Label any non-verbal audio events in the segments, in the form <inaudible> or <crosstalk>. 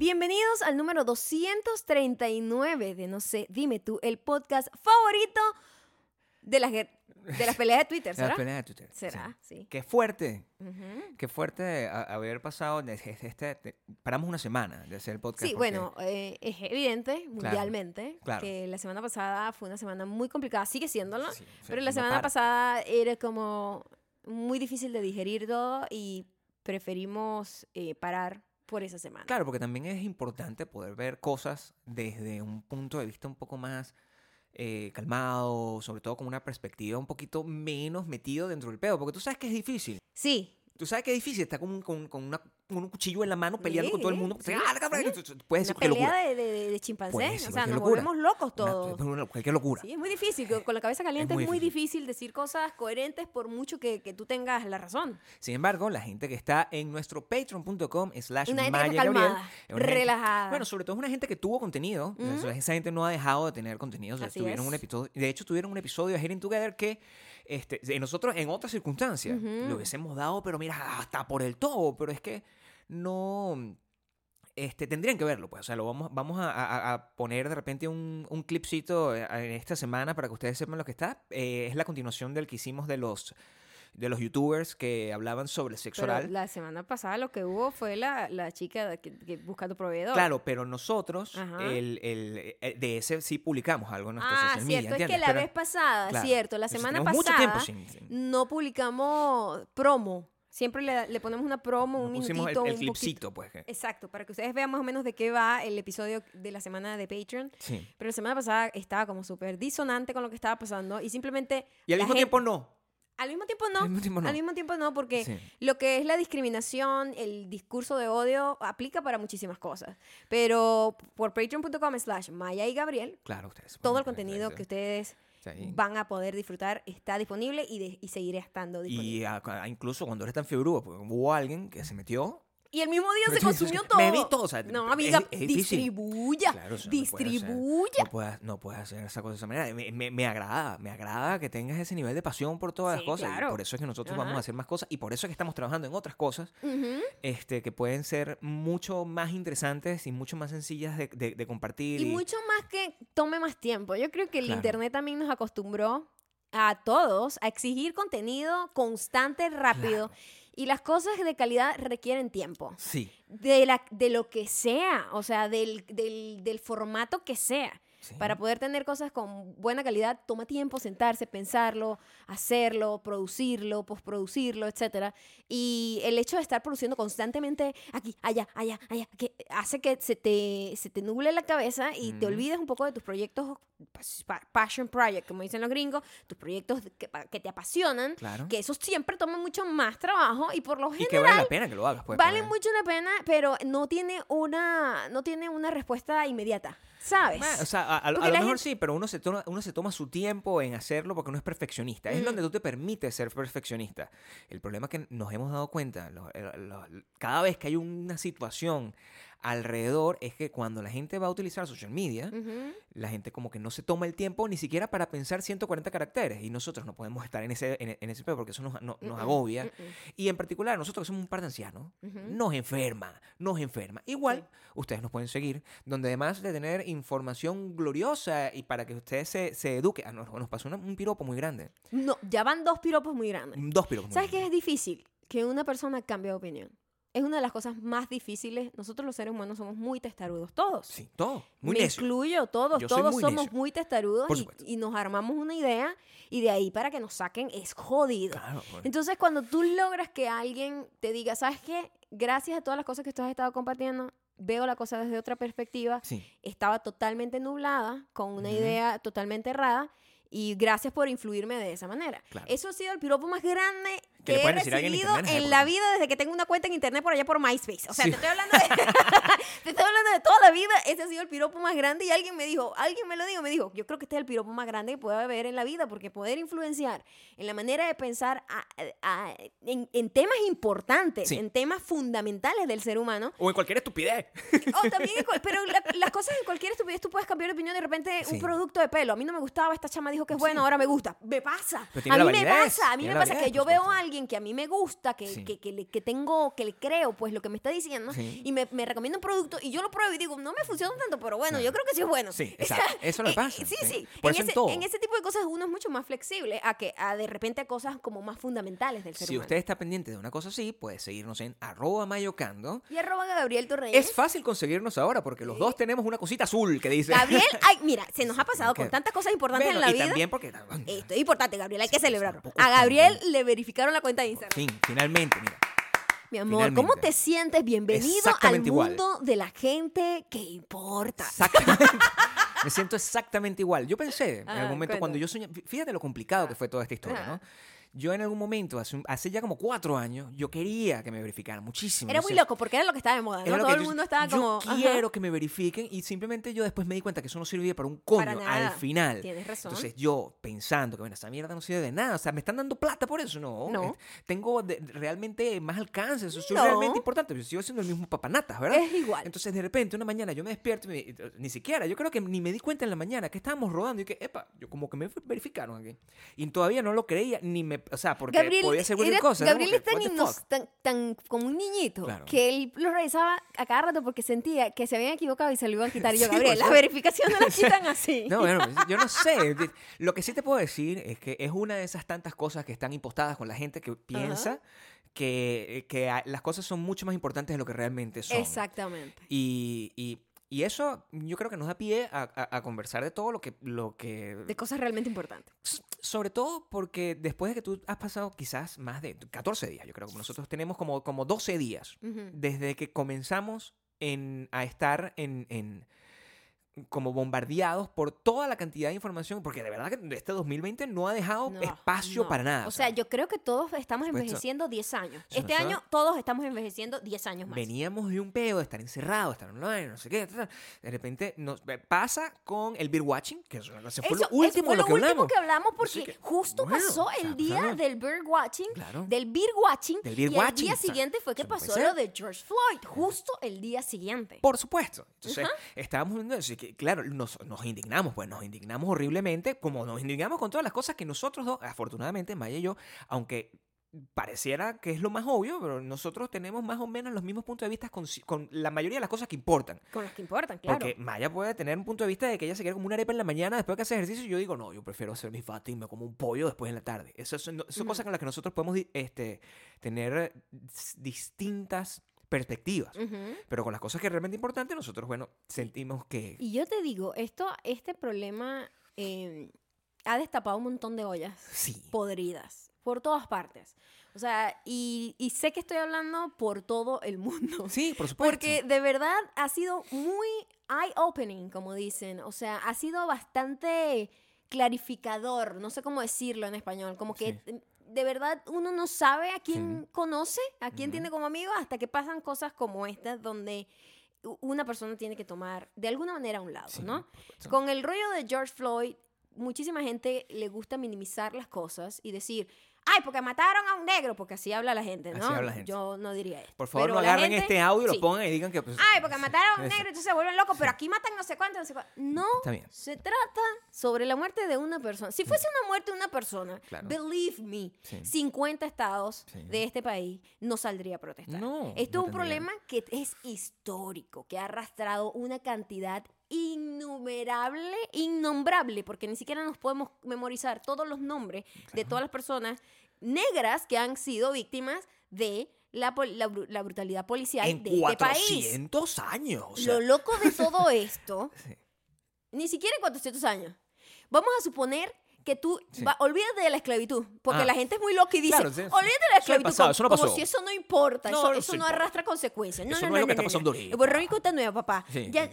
Bienvenidos al número 239 de No sé, dime tú, el podcast favorito de las, de las peleas de Twitter, <laughs> De las ¿será? peleas de Twitter. ¿Será? Sí. Qué fuerte, qué fuerte a- haber pasado. desde Este, de- paramos una semana de hacer el podcast. Sí, porque- bueno, eh, es evidente mundialmente claro. que la semana pasada fue una semana muy complicada, sigue siéndolo, Sí, sí, pero la semana pasada era como muy difícil de digerir todo y preferimos eh, parar por esa semana. Claro, porque también es importante poder ver cosas desde un punto de vista un poco más eh, calmado, sobre todo con una perspectiva un poquito menos metido dentro del pedo, porque tú sabes que es difícil. Sí, Tú sabes que es difícil estar con un, con, con una- con un cuchillo en la mano peleando con todo el mundo. Sí, ¡Ah, sí. Tú- Puedes una pelea de, de, de- de chimpancés, Puede o sea, nos locura. volvemos locos todos. una- cualquier locura. Sí, es muy difícil. Con, la cabeza caliente es muy muy, difícil. difícil. decir cosas coherentes por mucho que, que tú tengas la razón. Sin embargo, la gente que está en nuestro patreon.com slash Una gente que Maya está Gabriel, gente- relajada. bueno, sobre todo es una gente que tuvo contenido. o sea, Ujú. esa gente no ha dejado de tener contenido. o sea, tuvieron un episodio, de hecho, tuvieron un episodio de Heading Together que este, nosotros en otras circunstancias le hubiésemos dado, pero mira, hasta por el todo. Pero es que no. Este, tendrían que verlo, pues. O sea, lo vamos, vamos a, a- a poner de repente un, un clipcito eh, en esta semana para que ustedes sepan lo que está. Eh, es la continuación del que hicimos de los de los youtubers que hablaban sobre el sexo Pero oral. la semana pasada lo que hubo fue la, la chica que, que buscando proveedor. Claro, pero nosotros, Ajá. el, el- eh, de ese sí publicamos algo en nuestro Ah, social cierto. media, es que la Pero- vez pasada, claro, cierto, la semana pasada mucho tiempo sin- sin- no publicamos promo. Siempre le, le ponemos una promo, un pusimos el, minutito, el un clipcito, pues. que- Exacto, para que ustedes vean más o menos de qué va el episodio de la semana de Patreon. Sí. Pero la semana pasada estaba como súper disonante con lo que estaba pasando y simplemente... Y al mismo gente- tiempo no. Al mismo tiempo no. Al mismo tiempo no. Al mismo tiempo no, porque Sí. lo que es la discriminación, el discurso de odio, aplica para muchísimas cosas. Pero por patreon.com slash Maya y Gabriel, Claro, ustedes. todo el contenido que ustedes Sí. van a poder disfrutar está disponible y, de- y seguirá estando disponible. Y a- incluso cuando eres tan porque hubo alguien que se metió. Y el mismo día se consumió todo. me vi todo, o sea, no, amiga, es distribuya. Claro, no puede ser. distribuya. No puedes, no puedes hacer esa cosa de esa manera. Me, me- me agrada, me agrada que tengas ese nivel de pasión por todas Sí, las cosas. claro. Y por eso es que nosotros vamos a hacer más cosas. Y por eso es que estamos trabajando en otras cosas este, que pueden ser mucho más interesantes y mucho más sencillas de, de- de compartir. Y mucho más que tome más tiempo. Yo creo que el Claro. Internet también nos acostumbró a todos a exigir contenido constante, rápido. Claro. Y las cosas de calidad requieren tiempo. Sí. De, la, de lo que sea, o sea, del, del, del formato que sea. Sí. Para poder tener cosas con buena calidad, toma tiempo sentarse, pensarlo, hacerlo, producirlo, postproducirlo, etc. Y el hecho de estar produciendo constantemente aquí, allá, allá, allá, que hace que se te, se te nuble la cabeza y te olvides un poco de tus proyectos, pa- passion project, como dicen los gringos, tus proyectos que, que te apasionan, Claro. que esos siempre toman mucho más trabajo y por lo y general que vale la pena que lo hagas. Pues, vale porque- mucho la pena, pero no tiene una, no tiene una respuesta inmediata, ¿sabes? O sea, a, a- a Porque lo mejor gente- sí, pero uno se, toma, uno se toma su tiempo en hacerlo porque uno es perfeccionista. Es donde tú te permites ser perfeccionista. El problema es que nos hemos dado cuenta, lo- lo- lo- cada vez que hay una situación alrededor, es que cuando la gente va a utilizar social media, la gente como que no se toma el tiempo ni siquiera para pensar 140 caracteres. Y nosotros no podemos estar en ese, en, en ese porque eso nos, no- nos Mm-mm, agobia. Y en particular, nosotros que somos un par de ancianos, Ujú. nos enferma, nos enferma. Igual, ustedes nos pueden seguir, donde además de tener información gloriosa y para que ustedes se, se eduquen, ah, nos, nos pasó una- un piropo muy grande. No, ya van dos piropos muy grandes. Dos piropos. muy ¿Sabes qué es difícil? Que una persona cambie de opinión. Es una de las cosas más difíciles. Nosotros los seres humanos somos muy testarudos, todos. Sí, todo. Muy Me necio. incluyo, todos, Yo todos muy somos necio. muy testarudos y, y nos armamos una idea y de ahí para que nos saquen es jodido. Claro, pues. Entonces, cuando tú logras que alguien te diga, ¿sabes qué? Gracias a todas las cosas que tú has estado compartiendo, veo la cosa desde otra perspectiva, Sí. estaba totalmente nublada, con una Ujú. idea totalmente errada, y gracias por influirme de esa manera. Claro. Eso ha sido el piropo más grande Que le he decir a en recibido internet la vida desde que tengo una cuenta en internet por allá por MySpace. O sea, Sí. te estoy hablando de, <laughs> te estoy hablando de toda la vida. Ese ha sido el piropo más grande y alguien me dijo, alguien me lo dijo, me dijo, yo creo que este es el piropo más grande que puede haber en la vida porque poder influenciar en la manera de pensar a- a- en, en temas importantes, Sí. en temas fundamentales del ser humano, O en cualquier estupidez. <laughs> Oh, también, en <laughs> pero la- las cosas en cualquier estupidez tú puedes cambiar de opinión de repente un Sí. producto de pelo. A mí no me gustaba, esta chama dijo que es bueno, ahora me gusta. Me pasa. A mí la me validez, pasa, a mí me pasa que validez, yo veo a supuesto. Alguien que a mí me gusta, que, Sí. que, que le, que tengo, que le creo, pues lo que me está diciendo, Sí. y me, me recomienda un producto y yo lo pruebo y digo, no me funciona tanto, pero bueno, yo creo que sí es bueno. Sí, <laughs> exacto. Eso le eh, pasa, Sí, sí. Por en, eso en ese, todo. en ese tipo de cosas uno es mucho más flexible a que a de repente a cosas como más fundamentales del ser Si humano. usted está pendiente de una cosa así, puede seguirnos en arroba mayocando. Y arroba Gabriel Torreyes. Es fácil conseguirnos ahora porque los dos tenemos una cosita azul que dice. Gabriel, <laughs> ay, mira, se nos ha pasado con tantas cosas importantes Bueno, en la y vida. también porque. Esto es importante, Gabriel, hay que Sí, celebrarlo. A Gabriel le verificaron la cuenta de Instagram. fin, finalmente, mira. Mi amor, ¿cómo te sientes? Bienvenido al igual. mundo de la gente que importa. Exactamente. <laughs> Me siento exactamente igual. Yo pensé en algún momento cuando yo soñé, fí- fíjate lo complicado que fue toda esta historia, Ajá. ¿no? Yo en algún momento, hace, un- hace ya como cuatro años, yo quería que me verificaran muchísimo. Era muy loco porque era lo que estaba de moda, Todo el yo- mundo estaba yo como. ajá. quiero que me verifiquen y simplemente yo después me di cuenta que eso no servía para un coño Para nada. al final. Tienes razón. Entonces yo pensando que bueno, esta mierda no sirve de nada, o sea, me están dando plata por eso, no. No. Tengo de- realmente más alcance, eso No. realmente importante, yo sigo siendo el mismo papanatas, ¿verdad? Es igual. Entonces de repente una mañana yo me despierto y me- ni siquiera, yo creo que ni me di cuenta en la mañana que estábamos rodando y que, epa, yo como que me verificaron aquí. Y todavía no lo creía, ni me, o sea, porque Gabriel, podía ser cualquier era- cosa. ¿no? Gabriel es tan, tan, tan como un niñito Claro. que él lo revisaba a cada rato porque sentía que se habían equivocado y se lo iban a quitar. <laughs> Y yo, Sí, Gabriel, por las supuesto. verificaciones las <laughs> quitan así. No, bueno, pues, <laughs> yo no sé. Lo que sí te puedo decir es que es una de esas tantas cosas que están impostadas con la gente que piensa que, las cosas son mucho más importantes de lo que realmente son. Exactamente. Y, y- y eso yo creo que nos da pie a, a- a conversar de todo lo que, lo que... De cosas realmente importantes. Sobre todo porque después de que tú has pasado quizás más de 14 días, yo creo que nosotros tenemos como, como 12 días desde que comenzamos en, a estar en, en- como bombardeados por toda la cantidad de información, porque de verdad que este 2020 no ha dejado No, espacio no. para nada. O sea, yo creo que todos estamos envejeciendo 10 años. Este año todos estamos envejeciendo 10 años más. veníamos de un peo de estar encerrados, estar online, no sé qué. ta. De repente nos eh, pasa con el beer watching, que eso, fue Eso- lo último fue de lo que último hablamos. que hablamos porque que, justo bueno, pasó el día del bird watching, Claro. del beer watching, Del beer y watching, el día siguiente fue que pasó lo de George Floyd, justo el día siguiente. Por supuesto. Entonces, estábamos viendo eso. Que, claro, nos, nos indignamos, pues nos indignamos horriblemente, como nos indignamos con todas las cosas que nosotros dos, afortunadamente, Maya y yo, aunque pareciera que es lo más obvio, pero nosotros tenemos más o menos los mismos puntos de vista con, con la mayoría de las cosas que importan. Con los que importan, claro. Porque Maya puede tener un punto de vista de que ella se quiere como una arepa en la mañana después de que hace ejercicio y yo digo, no, yo prefiero hacer mi fat y me como un pollo después en la tarde. Eso son, cosas con las que nosotros podemos este, tener distintas perspectivas. Pero con las cosas que es realmente importantes, nosotros, bueno, sentimos que... Y yo te digo, esto, este problema eh, ha destapado un montón de ollas Sí. podridas por todas partes. O sea, y, y sé que estoy hablando por todo el mundo. <laughs> Sí, por supuesto. Porque de verdad ha sido muy eye-opening, como dicen. O sea, ha sido bastante clarificador, no sé cómo decirlo en español, como que Sí. De verdad uno no sabe a quién Sí. conoce, a quién tiene como amigo, hasta que pasan cosas como estas donde una persona tiene que tomar de alguna manera a un lado, Sí, ¿no? Con el rollo de George Floyd, muchísima gente le gusta minimizar las cosas y decir, ay, porque mataron a un negro, porque así habla la gente, ¿no? Así habla la gente. Yo no diría esto. Por favor, Pero no agarren gente- este audio y lo pongan y digan que... pues, Ay, porque mataron a un Eso. negro, entonces se vuelven locos, pero aquí matan no sé cuánto, no sé cuánto. No, Está bien. se trata sobre la muerte de una persona. Si fuese una muerte de una persona, Claro. believe me, Sí. 50 estados de este país no saldría a protestar. No, Esto no es un problema que es histórico, que ha arrastrado una cantidad innumerable, innombrable, porque ni siquiera nos podemos memorizar todos los nombres de todas las personas negras que han sido víctimas de la, la la brutalidad policial En de este país. 400 años. o sea, Lo loco de todo <laughs> esto, Sí. ni siquiera en 400 años. Vamos a suponer que tú, Sí. va- olvídate de la esclavitud, porque Ah. la gente es muy loca y dice, Claro, sí, olvídate de la esclavitud, pasado, como, eso no como pasó. si eso no importa, No, eso, no eso no arrastra consecuencias. No, Eso no, no es lo que está pasando ahorita. Borrón y cuenta nueva, papá. Ya,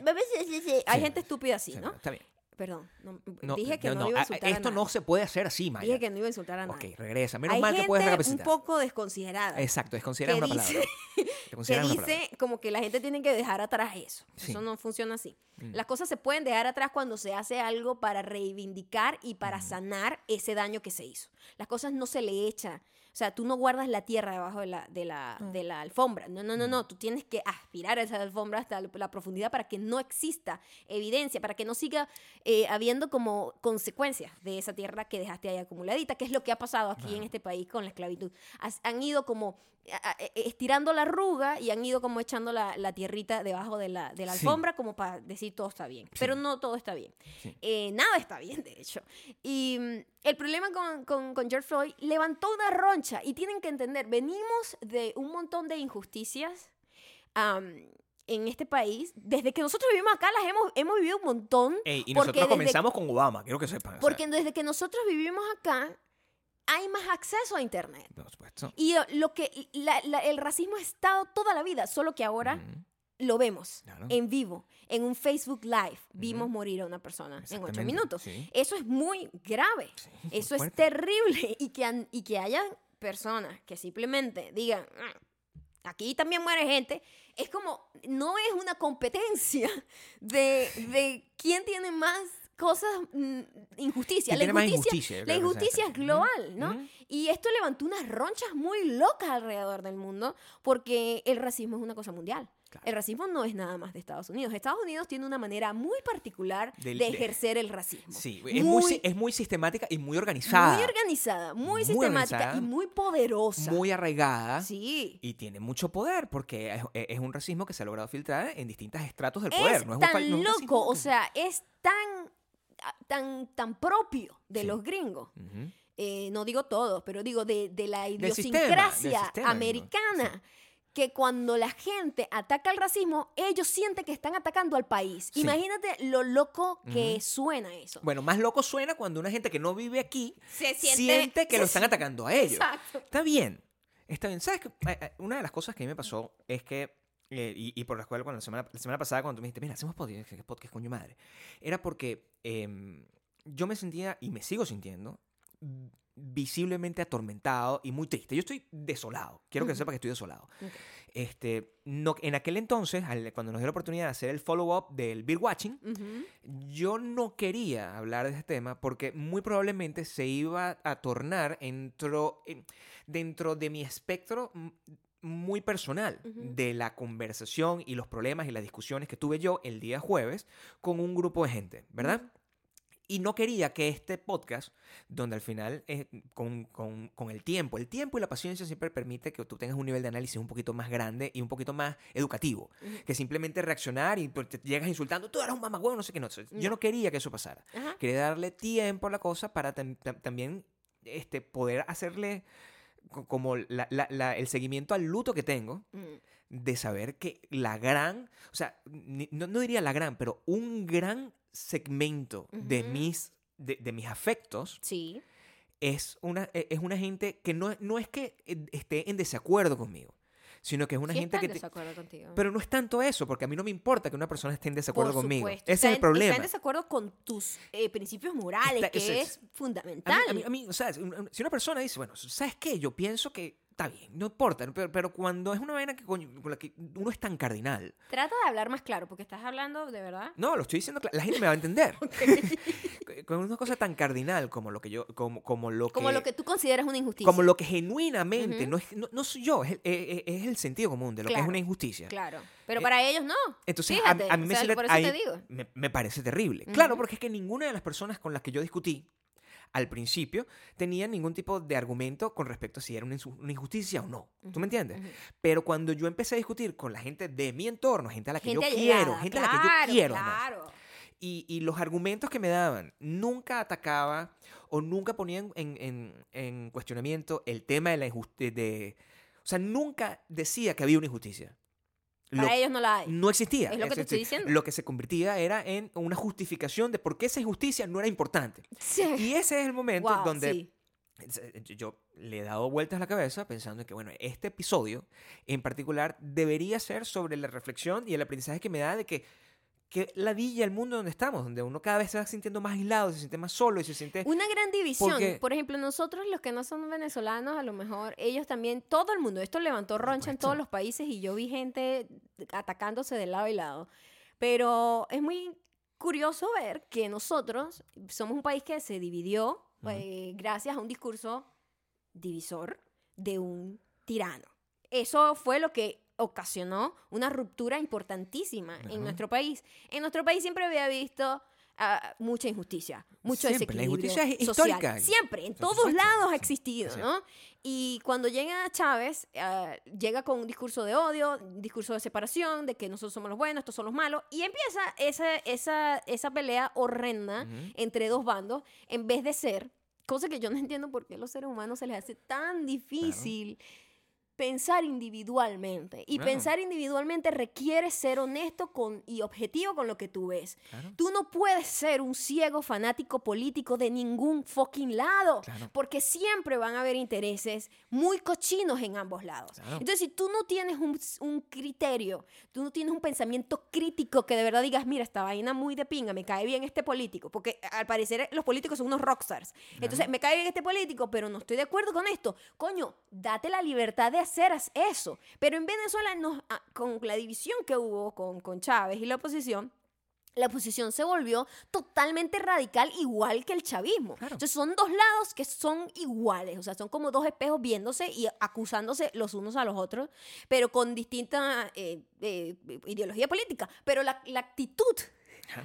hay gente estúpida así, Sí, ¿no? Está bien. Perdón, no, No, dije que no, no, iba a a- insultar Esto a no nadie. se puede hacer así, Maya. Dije que no iba a insultar a Ok, nadie. regresa. Menos hay mal que puedes gente recapacitar. un poco desconsiderada. Exacto, es considerar que una dice- palabra. <laughs> Que palabra. dice como que la gente tiene que dejar atrás eso. Sí. Eso no funciona así. Mm. Las cosas se pueden dejar atrás cuando se hace algo para reivindicar y para sanar ese daño que se hizo. Las cosas no se le echa. O sea, tú no guardas la tierra debajo de la, de la, No. de la alfombra. No, no, no, no. Tú tienes que aspirar a esa alfombra hasta la- profundidad para que no exista evidencia, para que no siga eh, habiendo como consecuencias de esa tierra que dejaste ahí acumuladita, que es lo que ha pasado aquí en este país con la esclavitud. Has- han ido como estirando la arruga y han ido como echando la, la tierrita debajo de la, de la Sí. alfombra como para decir todo está bien. Pero no todo está bien. Sí. Eh, nada está bien, de hecho. Y mm, el problema con, con, con George Floyd levantó una roncha y tienen que entender, venimos de un montón de injusticias en este país. Desde que nosotros vivimos acá las hemos, hemos vivido un montón. Ey, y porque nosotros comenzamos con Obama, quiero que sepan. o sea, Porque desde que nosotros vivimos acá hay más acceso a Internet. por supuesto. Y eh, lo que la- la- el racismo ha estado toda la vida, solo que ahora lo vemos claro. en vivo, en un Facebook Live. Vimos morir a una persona en ocho minutos. sí. Eso es muy grave. Sí, Eso es fuerte. terrible. <laughs> Y que, han- y que haya personas que simplemente digan, "Mm, aquí también muere gente, es como, no es una competencia <laughs> de, de quién tiene más cosas, mm, injusticia. ¿Quién La injusticia, injusticia? La injusticia es global, ¿no? ujú. Y esto levantó unas ronchas muy locas alrededor del mundo porque el racismo es una cosa mundial. Claro. El racismo no es nada más de Estados Unidos. Estados Unidos tiene una manera muy particular Del- de ejercer el racismo. Sí, es muy, si- es muy sistemática y muy organizada. Muy organizada, muy, Muy sistemática organizada, y muy poderosa. muy arraigada. Sí. Y tiene mucho poder porque es, es un racismo que se ha logrado filtrar en distintos estratos del Es poder. No es un, tan fal- no es un loco, o sea, es tan, tan, tan propio de Sí. los gringos. Eh, no digo todos, pero digo de, de la sistema, idiosincrasia americana, que cuando la gente ataca el racismo, ellos sienten que están atacando al país. Sí. Imagínate lo loco que suena eso. Bueno, más loco suena cuando una gente que no vive aquí Se siente, que lo están atacando a ellos. Exacto. Está bien. Está bien. ¿Sabes qué? Eh, eh, Una de las cosas que a mí me pasó es que, eh, y, y por la cual cuando la semana, la semana pasada cuando tú me dijiste, mira, hacemos podcast, ¿qué podcast coño madre? Era porque em, yo me sentía, y me sigo sintiendo, mm, visiblemente atormentado y muy triste. Yo estoy desolado. Quiero que Ujú. sepa que estoy desolado. Ok. Este, no, en aquel entonces, al- cuando nos dio la oportunidad de hacer el follow-up del Bill Watching, Ujú. yo no quería hablar de ese tema porque muy probablemente se iba a tornar dentro, en- dentro de mi espectro m- muy personal Ujú. de la conversación y los problemas y las discusiones que tuve yo el día jueves con un grupo de gente, ¿verdad? Y no quería que este podcast, donde al final, eh, con, con- con el tiempo, el tiempo y la paciencia siempre permite que tú tengas un nivel de análisis un poquito más grande y un poquito más educativo, Ujú. que simplemente reaccionar y pues, te llegas insultando, tú eres un mamagüevo, no sé qué, no. Yo No. no quería que eso pasara. Ajá. Quería darle tiempo a la cosa para tam- tam- también este, poder hacerle como la- la- la- el seguimiento al luto que tengo Mm. de saber que la gran, o sea, ni- no, no diría la gran, pero un gran segmento de, mis, de, de mis afectos Sí. es una, e- es una gente que no, no es que eh, esté en desacuerdo conmigo, sino que es una Sí gente que... en te- desacuerdo contigo. pero no es tanto eso, porque a mí no me importa que una persona esté en desacuerdo Por conmigo. supuesto. Ese Está es el problema. Está en desacuerdo con tus eh, principios morales, Está- que ese es, es- A mí- fundamental. A mí, a mí, o sea, si una persona dice, bueno, ¿sabes qué? Yo pienso que está bien, no importa, pero, pero cuando es una vaina que, con la que uno es tan cardinal, Trata de hablar más claro, porque estás hablando de verdad. no, lo estoy diciendo, la gente me va a entender. <laughs> <laughs> con una cosa tan cardinal como lo que yo, como, como lo que, Como lo que tú consideras una injusticia. como lo que genuinamente, no, es, no, no soy yo, es el, es- es el sentido común de lo que es una injusticia. Claro. Pero Eh, para ellos no. Entonces, a- Fíjate, a, mí me, sea, ahí te digo. me, me parece terrible. Claro, porque es que ninguna de las personas con las que yo discutí al principio tenía ningún tipo de argumento con respecto a si era una, injusticia o no. ¿Tú me entiendes? Pero cuando yo empecé a discutir con la gente de mi entorno, gente a la que Gente yo quiero, gente a la que yo quiero, Claro. y, y los argumentos que me daban nunca atacaba o nunca ponía en, en- en- en cuestionamiento el tema de la injusticia. O sea, nunca decía que había una injusticia. Lo- Para ellos no la hay. no existía. Es lo que te Es estoy decir, diciendo. Lo que se convertía era en una justificación de por qué esa injusticia no era importante. Sí. Y ese es el momento Wow, donde sí. eh, yo- le he dado vueltas a la cabeza pensando en que, bueno, este episodio en particular debería ser sobre la reflexión y el aprendizaje que me da de que, que ladilla el mundo donde estamos, donde uno cada vez se va sintiendo más aislado, se siente más solo y se siente... Una gran división. Porque- Por ejemplo, nosotros los que no son venezolanos, a lo mejor ellos también, todo el mundo, esto levantó roncha en todos los países y yo vi gente atacándose de lado y lado. Pero es muy curioso ver que nosotros somos un país que se dividió eh, gracias a un discurso divisor de un tirano. Eso fue lo que ocasionó una ruptura importantísima Ajá. en nuestro país. En nuestro país siempre había visto ah, mucha injusticia, mucho Siempre, la desequilibrio injusticia es social. histórica. Siempre, en Por todos lados ha existido, Sí. ¿no? Y cuando llega Chávez, ah, llega con un discurso de odio, un discurso de separación, de que nosotros somos los buenos, estos son los malos, y empieza esa, esa, esa pelea horrenda entre dos bandos, en vez de ser, cosa que yo no entiendo por qué a los seres humanos se les hace tan difícil pensar individualmente. Y Claro. pensar individualmente requiere ser honesto con, y objetivo con lo que tú ves. Claro. Tú no puedes ser un ciego fanático político de ningún fucking lado, Claro. porque siempre van a haber intereses muy cochinos en ambos lados. Entonces, si tú no tienes un, un criterio, tú no tienes un pensamiento crítico que de verdad digas, mira, esta vaina muy de pinga, me cae bien este político, porque al parecer los políticos son unos rockstars. Entonces, me cae bien este político, pero no estoy de acuerdo con esto. Coño, date la libertad de hacer eso. Pero en Venezuela, nos, ah, con la división que hubo con, con Chávez y la oposición, la oposición se volvió totalmente radical, igual que el chavismo. Claro. Entonces son dos lados que son iguales, o sea, son como dos espejos viéndose y acusándose los unos a los otros, pero con distinta eh, eh, ideología política. Pero la, la actitud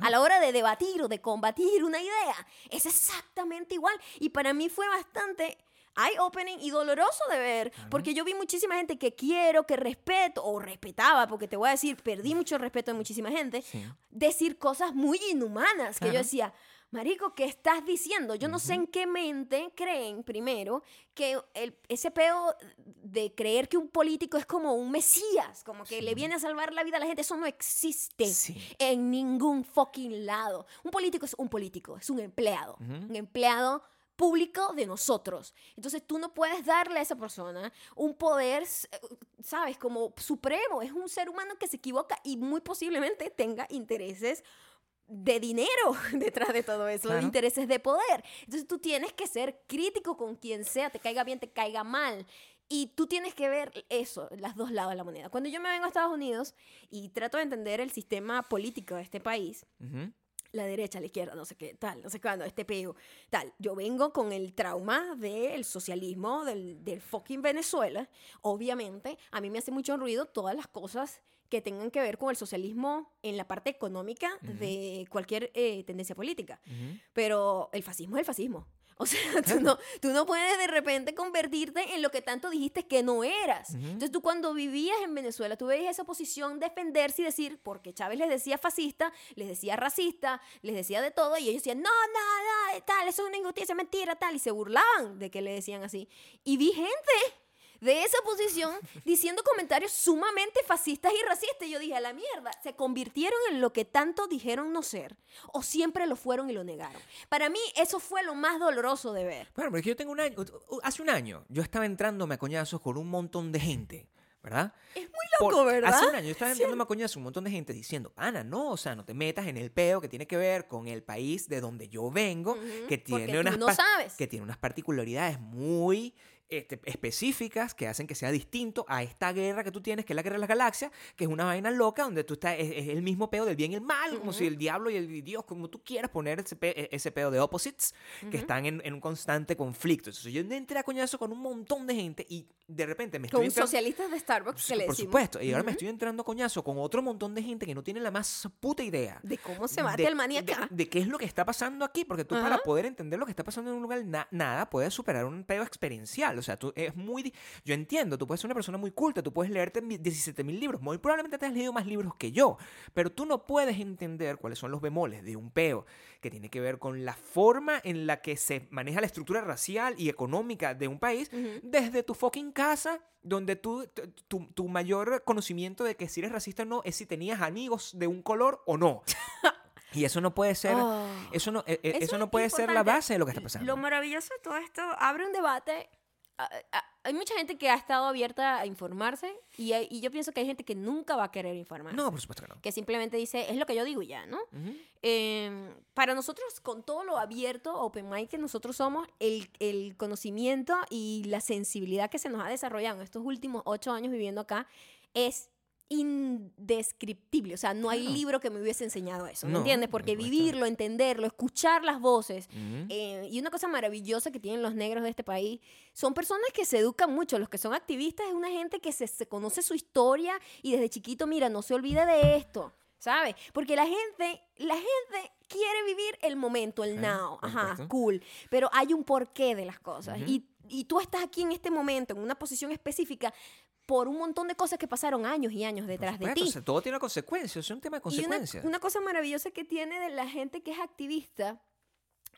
a la hora de debatir o de combatir una idea es exactamente igual. Y para mí fue bastante eye-opening y doloroso de ver, porque yo vi muchísima gente que quiero, que respeto, o respetaba, porque te voy a decir, perdí mucho respeto de muchísima gente, Sí. decir cosas muy inhumanas, que yo Claro. decía, Marico, ¿qué estás diciendo? Yo no sé en qué mente creen, primero, que el, ese peo de creer que un político es como un mesías, como que le viene a salvar la vida a la gente, eso no existe Sí. en ningún fucking lado. Un político es un político, es un empleado, Ujú. un empleado público de nosotros. Entonces tú no puedes darle a esa persona un poder, eh, sabes, como supremo. Es un ser humano que se equivoca y muy posiblemente tenga intereses de dinero <laughs> detrás de todo eso, de intereses de poder. Entonces tú tienes que ser crítico con quien sea, te caiga bien, te caiga mal. Y tú tienes que ver eso, las dos lados de la moneda. Cuando yo me vengo a Estados Unidos y trato de entender el sistema político de este país. La derecha, la izquierda, no sé qué, tal, no sé cuándo, este peo, tal. Yo vengo con el trauma del socialismo del, del fucking Venezuela. Obviamente, a mí me hace mucho ruido todas las cosas que tengan que ver con el socialismo en la parte económica de cualquier eh, tendencia política. Ujú. Pero el fascismo es el fascismo. O sea, <laughs> tú no, tú no puedes de repente convertirte en lo que tanto dijiste que no eras. Entonces tú cuando vivías en Venezuela, tú veías esa oposición defenderse y decir, porque Chávez les decía fascista, les decía racista, les decía de todo, y ellos decían, no, no, no, tal, eso es una injusticia, mentira, tal, y se burlaban de que le decían así. Y vi gente de esa posición diciendo comentarios sumamente fascistas y racistas. Y yo dije, a la mierda, se convirtieron en lo que tanto dijeron no ser, o siempre lo fueron y lo negaron. Para mí eso fue lo más doloroso de ver. Bueno, porque yo tengo un año, hace un año, yo estaba entrándome a coñazos con un montón de gente, ¿verdad? Es muy loco, ¿verdad? Hace un año yo estaba entrándome a coñazos un montón de gente diciendo, Ana, no, o sea, no te metas en el peo que tiene que ver con el país de donde yo vengo, Ujú, que porque tiene unas no sabes. que tiene unas particularidades muy este, específicas que hacen que sea distinto a esta guerra que tú tienes, que es la guerra de las galaxias, que es una vaina loca donde tú estás, es, es el mismo peo del bien y el mal, como si el diablo y el Dios, como tú quieras poner ese, pe- ese peo de opposites, que están en, en un constante conflicto. Entonces yo entré a coñazo con un montón de gente y de repente me estoy Con entrando- socialistas de Starbucks que le por decimos. supuesto, y ahora me estoy entrando a coñazo con otro montón de gente que no tiene la más puta idea De cómo se mata el maní de-. De, qué es lo que está pasando aquí, porque tú para poder entender lo que está pasando en un lugar, na- nada, puedes superar un pedo experiencial. O sea, tú es muy... Yo entiendo, tú puedes ser una persona muy culta, tú puedes leerte 17 mil libros, muy probablemente te has leído más libros que yo, pero tú no puedes entender cuáles son los bemoles de un peo que tiene que ver con la forma en la que se maneja la estructura racial y económica de un país desde tu fucking casa donde tú, tu- tu, mayor conocimiento de que si eres racista o no es si tenías amigos de un color o no. <laughs> Y eso no puede ser, Oh. eso no, e- e- eso, Eso no puede ser la base de lo que está pasando. Lo maravilloso de todo esto abre un debate. Hay mucha gente que ha estado abierta a informarse y, hay- y yo pienso que hay gente que nunca va a querer informarse. no, por supuesto que no. Que simplemente dice, es lo que yo digo ya, ¿no? Ujú. Eh, para nosotros, con todo lo abierto, open mind que nosotros somos, el, el conocimiento y la sensibilidad que se nos ha desarrollado en estos últimos ocho años viviendo acá es indescriptible. O sea, no hay libro que me hubiese enseñado eso, ¿me No, entiendes? por Porque vivirlo, entenderlo, escuchar las voces. Eh, y una cosa maravillosa que tienen los negros de este país son personas que se educan mucho. Los que son activistas es una gente que se, se conoce su historia y desde chiquito, mira, no se olvide de esto. ¿Sabes? Porque la gente, la gente quiere vivir el momento, el Sí, now. Ajá, cool. Pero hay un porqué de las cosas. Y, y tú estás aquí en este momento, en una posición específica, por un montón de cosas que pasaron años y años detrás de ti. o sea, todo tiene una consecuencia, es un tema de una, consecuencias. una cosa maravillosa que tiene de la gente que es activista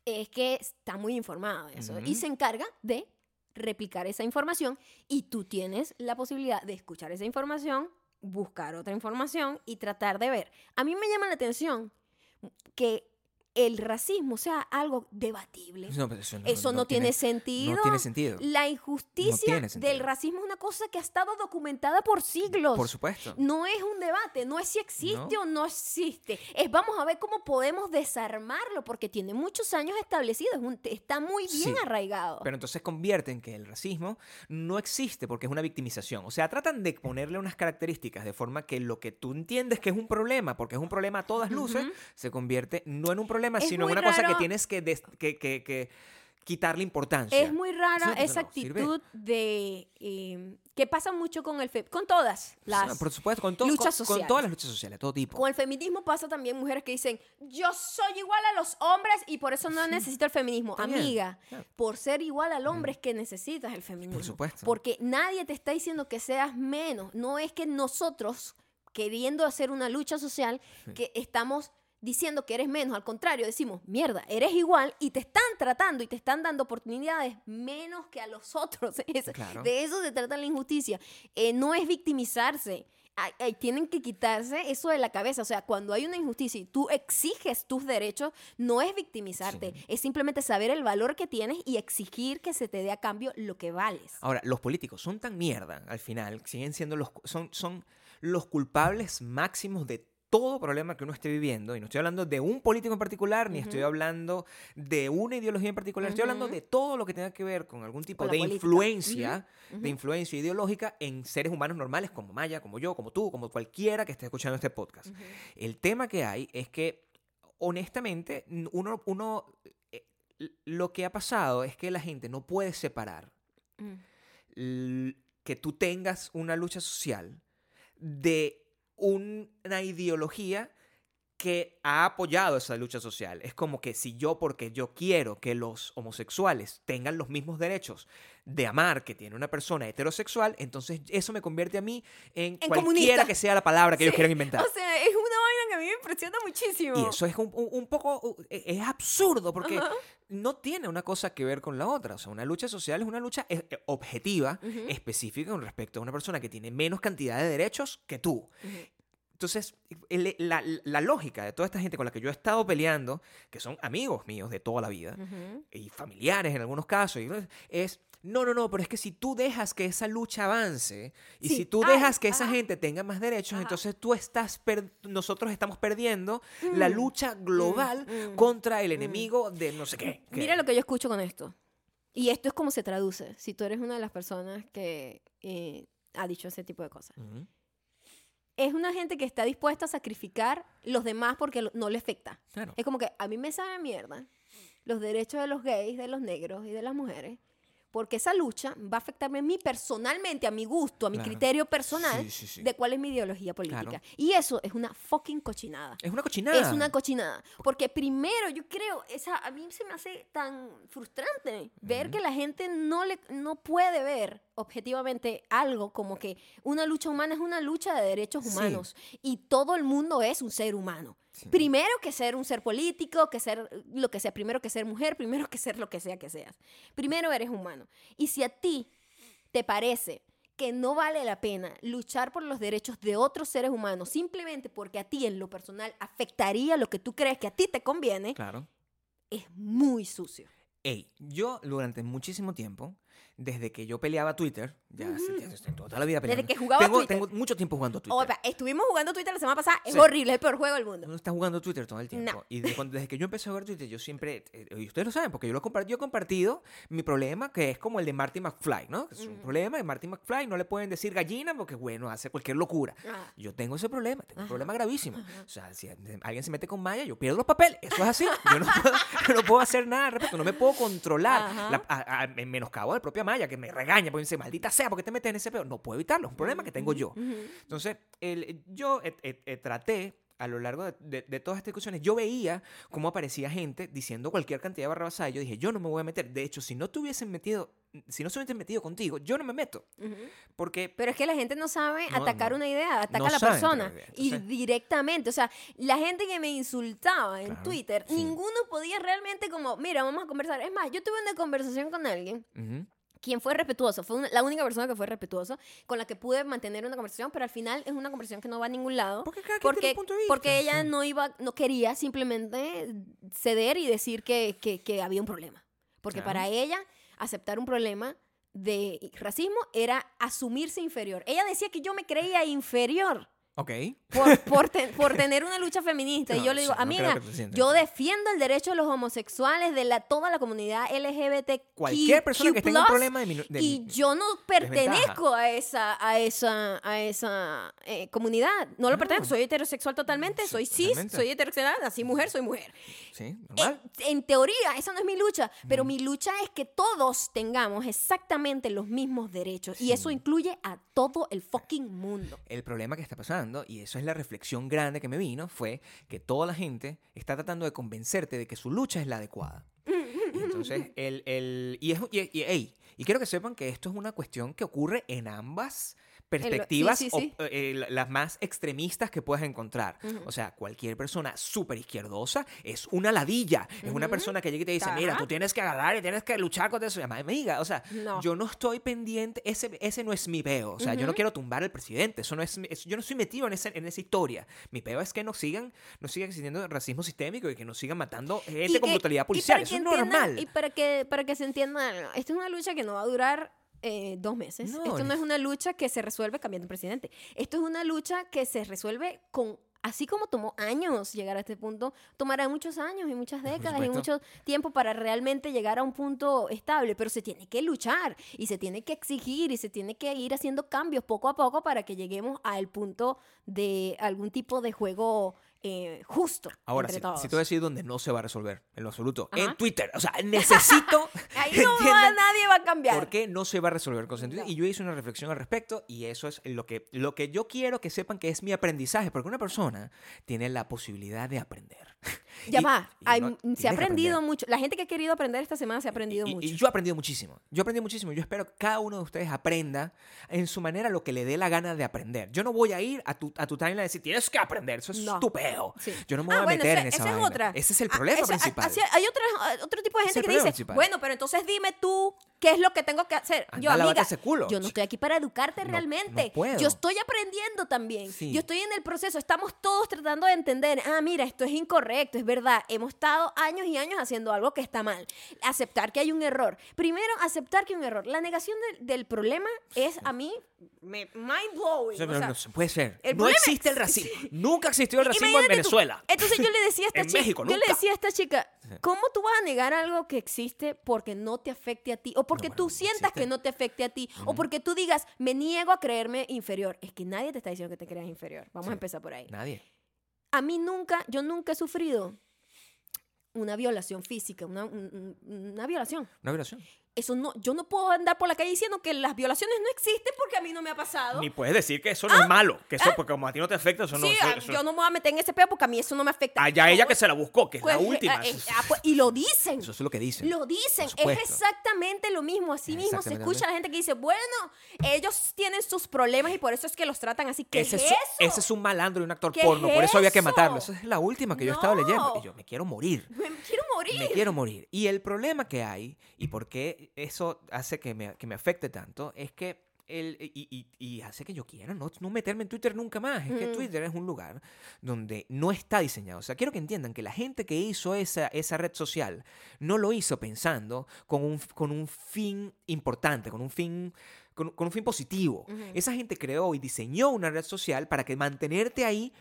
es que está muy informada de eso y se encarga de replicar esa información y tú tienes la posibilidad de escuchar esa información, buscar otra información y tratar de ver. A mí me llama la atención que el racismo sea algo debatible. No, pero eso no, Eso no, tiene, sentido. No tiene sentido. La injusticia sentido. del racismo es una cosa que ha estado documentada por siglos. Por supuesto. No es un debate, no es si existe o no existe. Es vamos a ver cómo podemos desarmarlo, porque tiene muchos años establecido, es un- está muy bien Sí, arraigado. Pero entonces convierten que el racismo no existe porque es una victimización. O sea, tratan de ponerle unas características de forma que lo que tú entiendes que es un problema, porque es un problema a todas luces, se convierte no en un problema, Es sino una cosa que raro. tienes que, des- que, que- que quitarle importancia. Es muy rara Sí, esa no sirve. actitud de eh, que pasa mucho con el fe- con todas las Sí, por supuesto, con, to- luchas con- con todas las luchas sociales, todo tipo. Con el feminismo pasa también mujeres que dicen, yo soy igual a los hombres y por eso no necesito el feminismo. Bien, Amiga, por ser igual al hombre es que necesitas el feminismo. Por supuesto. Porque nadie te está diciendo que seas menos. No es que nosotros, queriendo hacer una lucha social, que estamos diciendo que eres menos. Al contrario, decimos, mierda, eres igual y te están tratando y te están dando oportunidades menos que a los otros. <laughs> Es- Claro. De eso se trata la injusticia. Eh, no es victimizarse. Ay, ay, tienen que quitarse eso de la cabeza. O sea, cuando hay una injusticia y tú exiges tus derechos, no es victimizarte. Sí. Es simplemente saber el valor que tienes y exigir que se te dé a cambio lo que vales. Ahora, los políticos son tan mierda al final, siguen siendo los, son, son los culpables máximos de todo problema que uno esté viviendo. Y no estoy hablando de un político en particular, ni estoy hablando de una ideología en particular. Estoy hablando de todo lo que tenga que ver con algún tipo Con de influencia, de influencia ideológica en seres humanos normales como Maya, como yo, como tú, como cualquiera que esté escuchando este podcast. El tema que hay es que, honestamente, uno, uno eh, lo que ha pasado es que la gente no puede separar Mm. que tú tengas una lucha social de una ideología que ha apoyado esa lucha social. Es como que si yo, porque yo quiero que los homosexuales tengan los mismos derechos de amar que tiene una persona heterosexual, entonces eso me convierte a mí en, En cualquiera comunista. que sea la palabra que ellos quieran inventar. O sea, es una a mí me impresiona muchísimo. Y eso es un, poco, e- es absurdo porque no tiene una cosa que ver con la otra. O sea, una lucha social es una lucha eh, objetiva, específica con respecto a una persona que tiene menos cantidad de derechos que tú. Entonces, el- la, la lógica de toda esta gente con la que yo he estado peleando, que son amigos míos de toda la vida, y familiares en algunos casos, y- es, no, no, no, pero es que si tú dejas que esa lucha avance, y Sí, si tú ay, dejas que esa gente tenga más derechos, Ajá. entonces tú estás, nosotros estamos perdiendo la Mm, lucha global mm, contra el enemigo de no sé qué. Mira lo que yo escucho con esto. Y esto es como se traduce. Si tú eres una de las personas que eh, ha dicho ese tipo de cosas. Es una gente que está dispuesta a sacrificar los demás porque no le afecta. Claro. Es como que a mí me sabe mierda los derechos de los gays, de los negros y de las mujeres. Porque esa lucha va a afectarme a mí personalmente, a mi gusto, a mi Claro. criterio personal Sí, sí, sí. de cuál es mi ideología política. Claro. Y eso es una fucking cochinada. Es una cochinada. Es una cochinada. Porque primero, yo creo, esa, a mí se me hace tan frustrante ver que la gente no, le, no puede ver objetivamente algo como que una lucha humana es una lucha de derechos humanos y todo el mundo es un ser humano. Sí. Primero que ser un ser político, que ser lo que sea, primero que ser mujer, primero que ser lo que sea que seas. Primero eres humano. Y si a ti te parece que no vale la pena luchar por los derechos de otros seres humanos simplemente porque a ti en lo personal afectaría lo que tú crees que a ti te conviene, Claro. es muy sucio. Ey, yo durante muchísimo tiempo desde que yo peleaba Twitter, ya hace- hace toda la vida Desde peleando. que jugaba tengo, Twitter. tengo mucho tiempo jugando Twitter. Opa, estuvimos jugando Twitter la semana pasada. Es Sí. horrible, es el peor juego del mundo. Uno está jugando Twitter todo el tiempo. No. Y de cuando- desde que yo empecé a jugar Twitter, yo siempre, eh, y ustedes lo saben, porque yo lo he compartido, yo he compartido mi problema, que es como el de Marty McFly, ¿no? Es un problema, y Marty McFly no le pueden decir gallina porque, bueno, hace cualquier locura. Ah. Yo tengo ese problema, tengo un problema gravísimo. O sea, si alguien se mete con Maya, yo pierdo los papeles. Eso es así. Yo no <laughs> puedo, yo no puedo hacer nada al respecto, no me puedo controlar. La- a, a- en menoscabo de la Maya, que me regaña, porque dice, maldita sea, ¿por qué te metes en ese pedo? No puedo evitarlo, es un problema que tengo yo. Entonces, el- yo eh, eh, eh, traté a lo largo de, de- de todas estas discusiones, yo veía cómo aparecía gente diciendo cualquier cantidad de barrabasada. Yo dije, yo no me voy a meter. De hecho, si no te hubiesen metido, si no se hubiesen metido contigo, yo no me meto. Ujú. Porque Pero es que la gente no sabe No, atacar no. una idea, ataca No a la persona. idea, Y entonces- directamente, o sea, la gente que me insultaba en Claro, Twitter, sí. ninguno podía realmente como, mira, vamos a conversar. Es más, yo tuve una conversación con alguien Ujú. Quien fue respetuoso, fue la única persona que fue respetuoso, con la que pude mantener una conversación, pero al final es una conversación que no va a ningún lado. Porque cada quien tiene Porque, un punto de vista, porque ella sí. no iba, no quería simplemente ceder y decir que, que- que había un problema. Porque Claro. para ella, aceptar un problema de racismo era asumirse inferior. Ella decía que yo me creía inferior Ok. por, <laughs> por, te- por tener una lucha feminista. y yo le digo, no amiga, yo así". defiendo el derecho de los homosexuales, de la, toda la comunidad LGBT. Cualquier persona que tenga un problema de, de Y mi- yo no pertenezco a esa, a esa, a esa eh, comunidad. No lo pertenezco. Soy heterosexual totalmente. Sí, Soy cis, totalmente. soy heterosexual. Así mujer, soy mujer. Sí, normal. En, en teoría, esa no es mi lucha. Pero mi lucha es que todos tengamos exactamente los mismos derechos. Y eso incluye a todo el fucking mundo. El problema que está pasando, y eso es la reflexión grande que me vino, fue que toda la gente está tratando de convencerte de que su lucha es la adecuada. Y entonces, <laughs> el, el- y, es, y, y- ey, y quiero que sepan que esto es una cuestión que ocurre en ambas perspectivas, sí, o- sí. eh, la- las más extremistas que puedas encontrar. O sea, cualquier persona súper izquierdosa es una ladilla. Es una persona que llega y te dice, mira, tú tienes que agarrar y tienes que luchar contra eso. Y además, amiga, o sea, No. yo no estoy pendiente, ese, ese no es mi peo. O sea, yo no quiero tumbar al presidente. Eso no es, yo no estoy metido en, ese, en esa historia. Mi peo es que no sigan, no siga existiendo racismo sistémico y que no sigan matando gente Y con que- brutalidad policial. Eso es entiendan- normal. Y para que, para que se entienda esta es una lucha que no va a durar eh, dos meses. No, Esto no es una lucha que se resuelve cambiando un presidente. Esto es una lucha que se resuelve con... Así como tomó años llegar a este punto, tomará muchos años y muchas décadas y mucho tiempo para realmente llegar a un punto estable, pero se tiene que luchar y se tiene que exigir y se tiene que ir haciendo cambios poco a poco para que lleguemos al punto de algún tipo de juego eh, justo Ahora, entre si, todos. si te voy a decir dónde no se va a resolver, en lo absoluto, en. Twitter. O sea, necesito <laughs> Ahí no va, nadie va a cambiar. por qué no se va a resolver con sentido. No. Y yo hice una reflexión al respecto y eso es lo que, lo que yo quiero que sepan que es mi aprendizaje, porque una persona tiene la posibilidad de aprender. Ya Y- va, y se ha aprendido mucho. La gente que ha querido aprender esta semana se ha aprendido Y- y, mucho. yo he aprendido muchísimo. Yo he aprendido muchísimo. Yo espero que cada uno de ustedes aprenda en su manera lo que le dé la gana de aprender. Yo no voy a ir a tu, a tu timeline y decir, tienes que aprender. Eso es No. estupendo. Sí. Yo no me Ah, voy a bueno, meter en esa, esa es vaina. otra. Ese es el Ah, problema esa- principal. hay otro, otro tipo de gente que dice, principal. bueno, pero entonces dime tú qué es lo que tengo que hacer. Anda yo, a amiga, ese culo. yo no estoy aquí para educarte No- realmente. no puedo. Yo estoy aprendiendo también. Sí. Yo estoy en el proceso. Estamos todos tratando de entender, ah, mira, esto es incorrecto, es verdad. Hemos estado años y años haciendo algo que está mal. Aceptar que hay un error. Primero, aceptar que hay un error. La negación del- del problema es a mí me mind blowing. O sea, pero no se puede ser. el No existe el racismo. <laughs> Nunca existió el racismo en tú. Venezuela. Entonces yo le decía a esta <laughs> En chica, México, yo le decía a esta chica, ¿cómo tú vas a negar algo que existe porque no te afecte a ti o porque tú sientas existe. que no te afecte a ti o porque tú digas, me niego a creerme inferior? Es que nadie te está diciendo que te creas inferior. Vamos a empezar por ahí. Nadie. A mí nunca, yo nunca he sufrido una violación física, una, un- un- una violación. Una violación. Eso no, yo no puedo andar por la calle diciendo que las violaciones no existen porque a mí no me ha pasado. Ni puedes decir que eso no es malo. Que eso, porque como a ti no te afecta, eso no sí, eso- ah, eso- yo no me voy a meter en ese peo porque a mí eso no me afecta. Allá ella que se la buscó, que es la pues, última. eh, eh, ah, pues, y lo dicen. Eso es lo que dicen. Lo dicen, es exactamente lo mismo. Así mismo se escucha a la gente que dice, bueno, ellos tienen sus problemas y por eso es que los tratan así. ¿Qué ese, es es, eso? ese es un malandro y un actor ¿Qué porno, es por eso había que matarlo. Esa es la última que yo estaba leyendo. No. Y yo me quiero morir. <laughs> Me quiero morir. Me quiero morir. Y el problema que hay, y por qué eso hace que me, que me afecte tanto, es que el, y, y- y hace que yo quiera no, no meterme en Twitter nunca más. Es que Mm. Twitter es un lugar donde no está diseñado. O sea, quiero que entiendan que la gente que hizo esa, esa red social no lo hizo pensando con un, con un fin importante, con un fin, con, con un fin positivo. Esa gente creó y diseñó una red social para que mantenerte ahí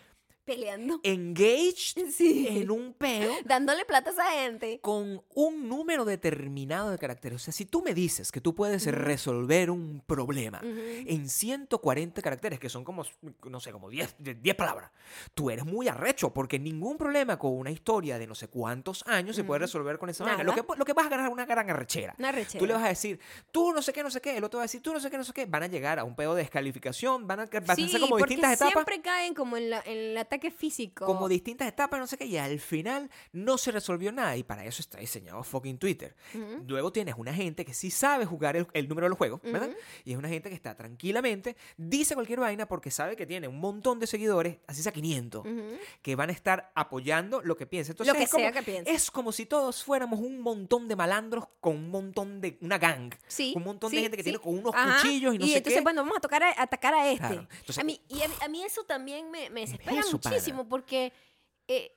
Peleando. engaged <laughs> Sí. en un peo Dándole plata a esa gente. con un número determinado de caracteres. O sea, si tú me dices que tú puedes resolver un problema Ujú. en 140 caracteres, que son como, no sé, como 10, de- 10 palabras, tú eres muy arrecho, porque ningún problema con una historia de no sé cuántos años se puede resolver con esa vaina. Lo que, lo que vas a ganar es una gran arrechera. Una rechera. Tú le vas a decir, tú no sé qué, no sé qué, el otro va a decir, tú no sé qué, no sé qué. Van a llegar a un pedo de descalificación, van a, van a sí, ser como porque distintas etapas. siempre caen como en, la- en el ataque físico. Como distintas etapas, no sé qué, y al final no se resolvió nada. Y para eso está diseñado fucking Twitter. Luego tienes una gente que sí sabe jugar el, el número de los juegos, ¿verdad? Y es una gente que está tranquilamente, dice cualquier vaina porque sabe que tiene un montón de seguidores, así sea 500, Ujú. que van a estar apoyando lo que piensa. Entonces, Lo que es como, sea que piense. Es como si todos fuéramos un montón de malandros con un montón de. una gang. Sí, un montón de gente que sí. tiene con unos Ajá. cuchillos y no sé entonces, qué. bueno, vamos a, tocar a- atacar a este. Claro. Entonces, a, mí, y a, mí- a mí eso también me, me desespera eso. Muchísimo porque eh,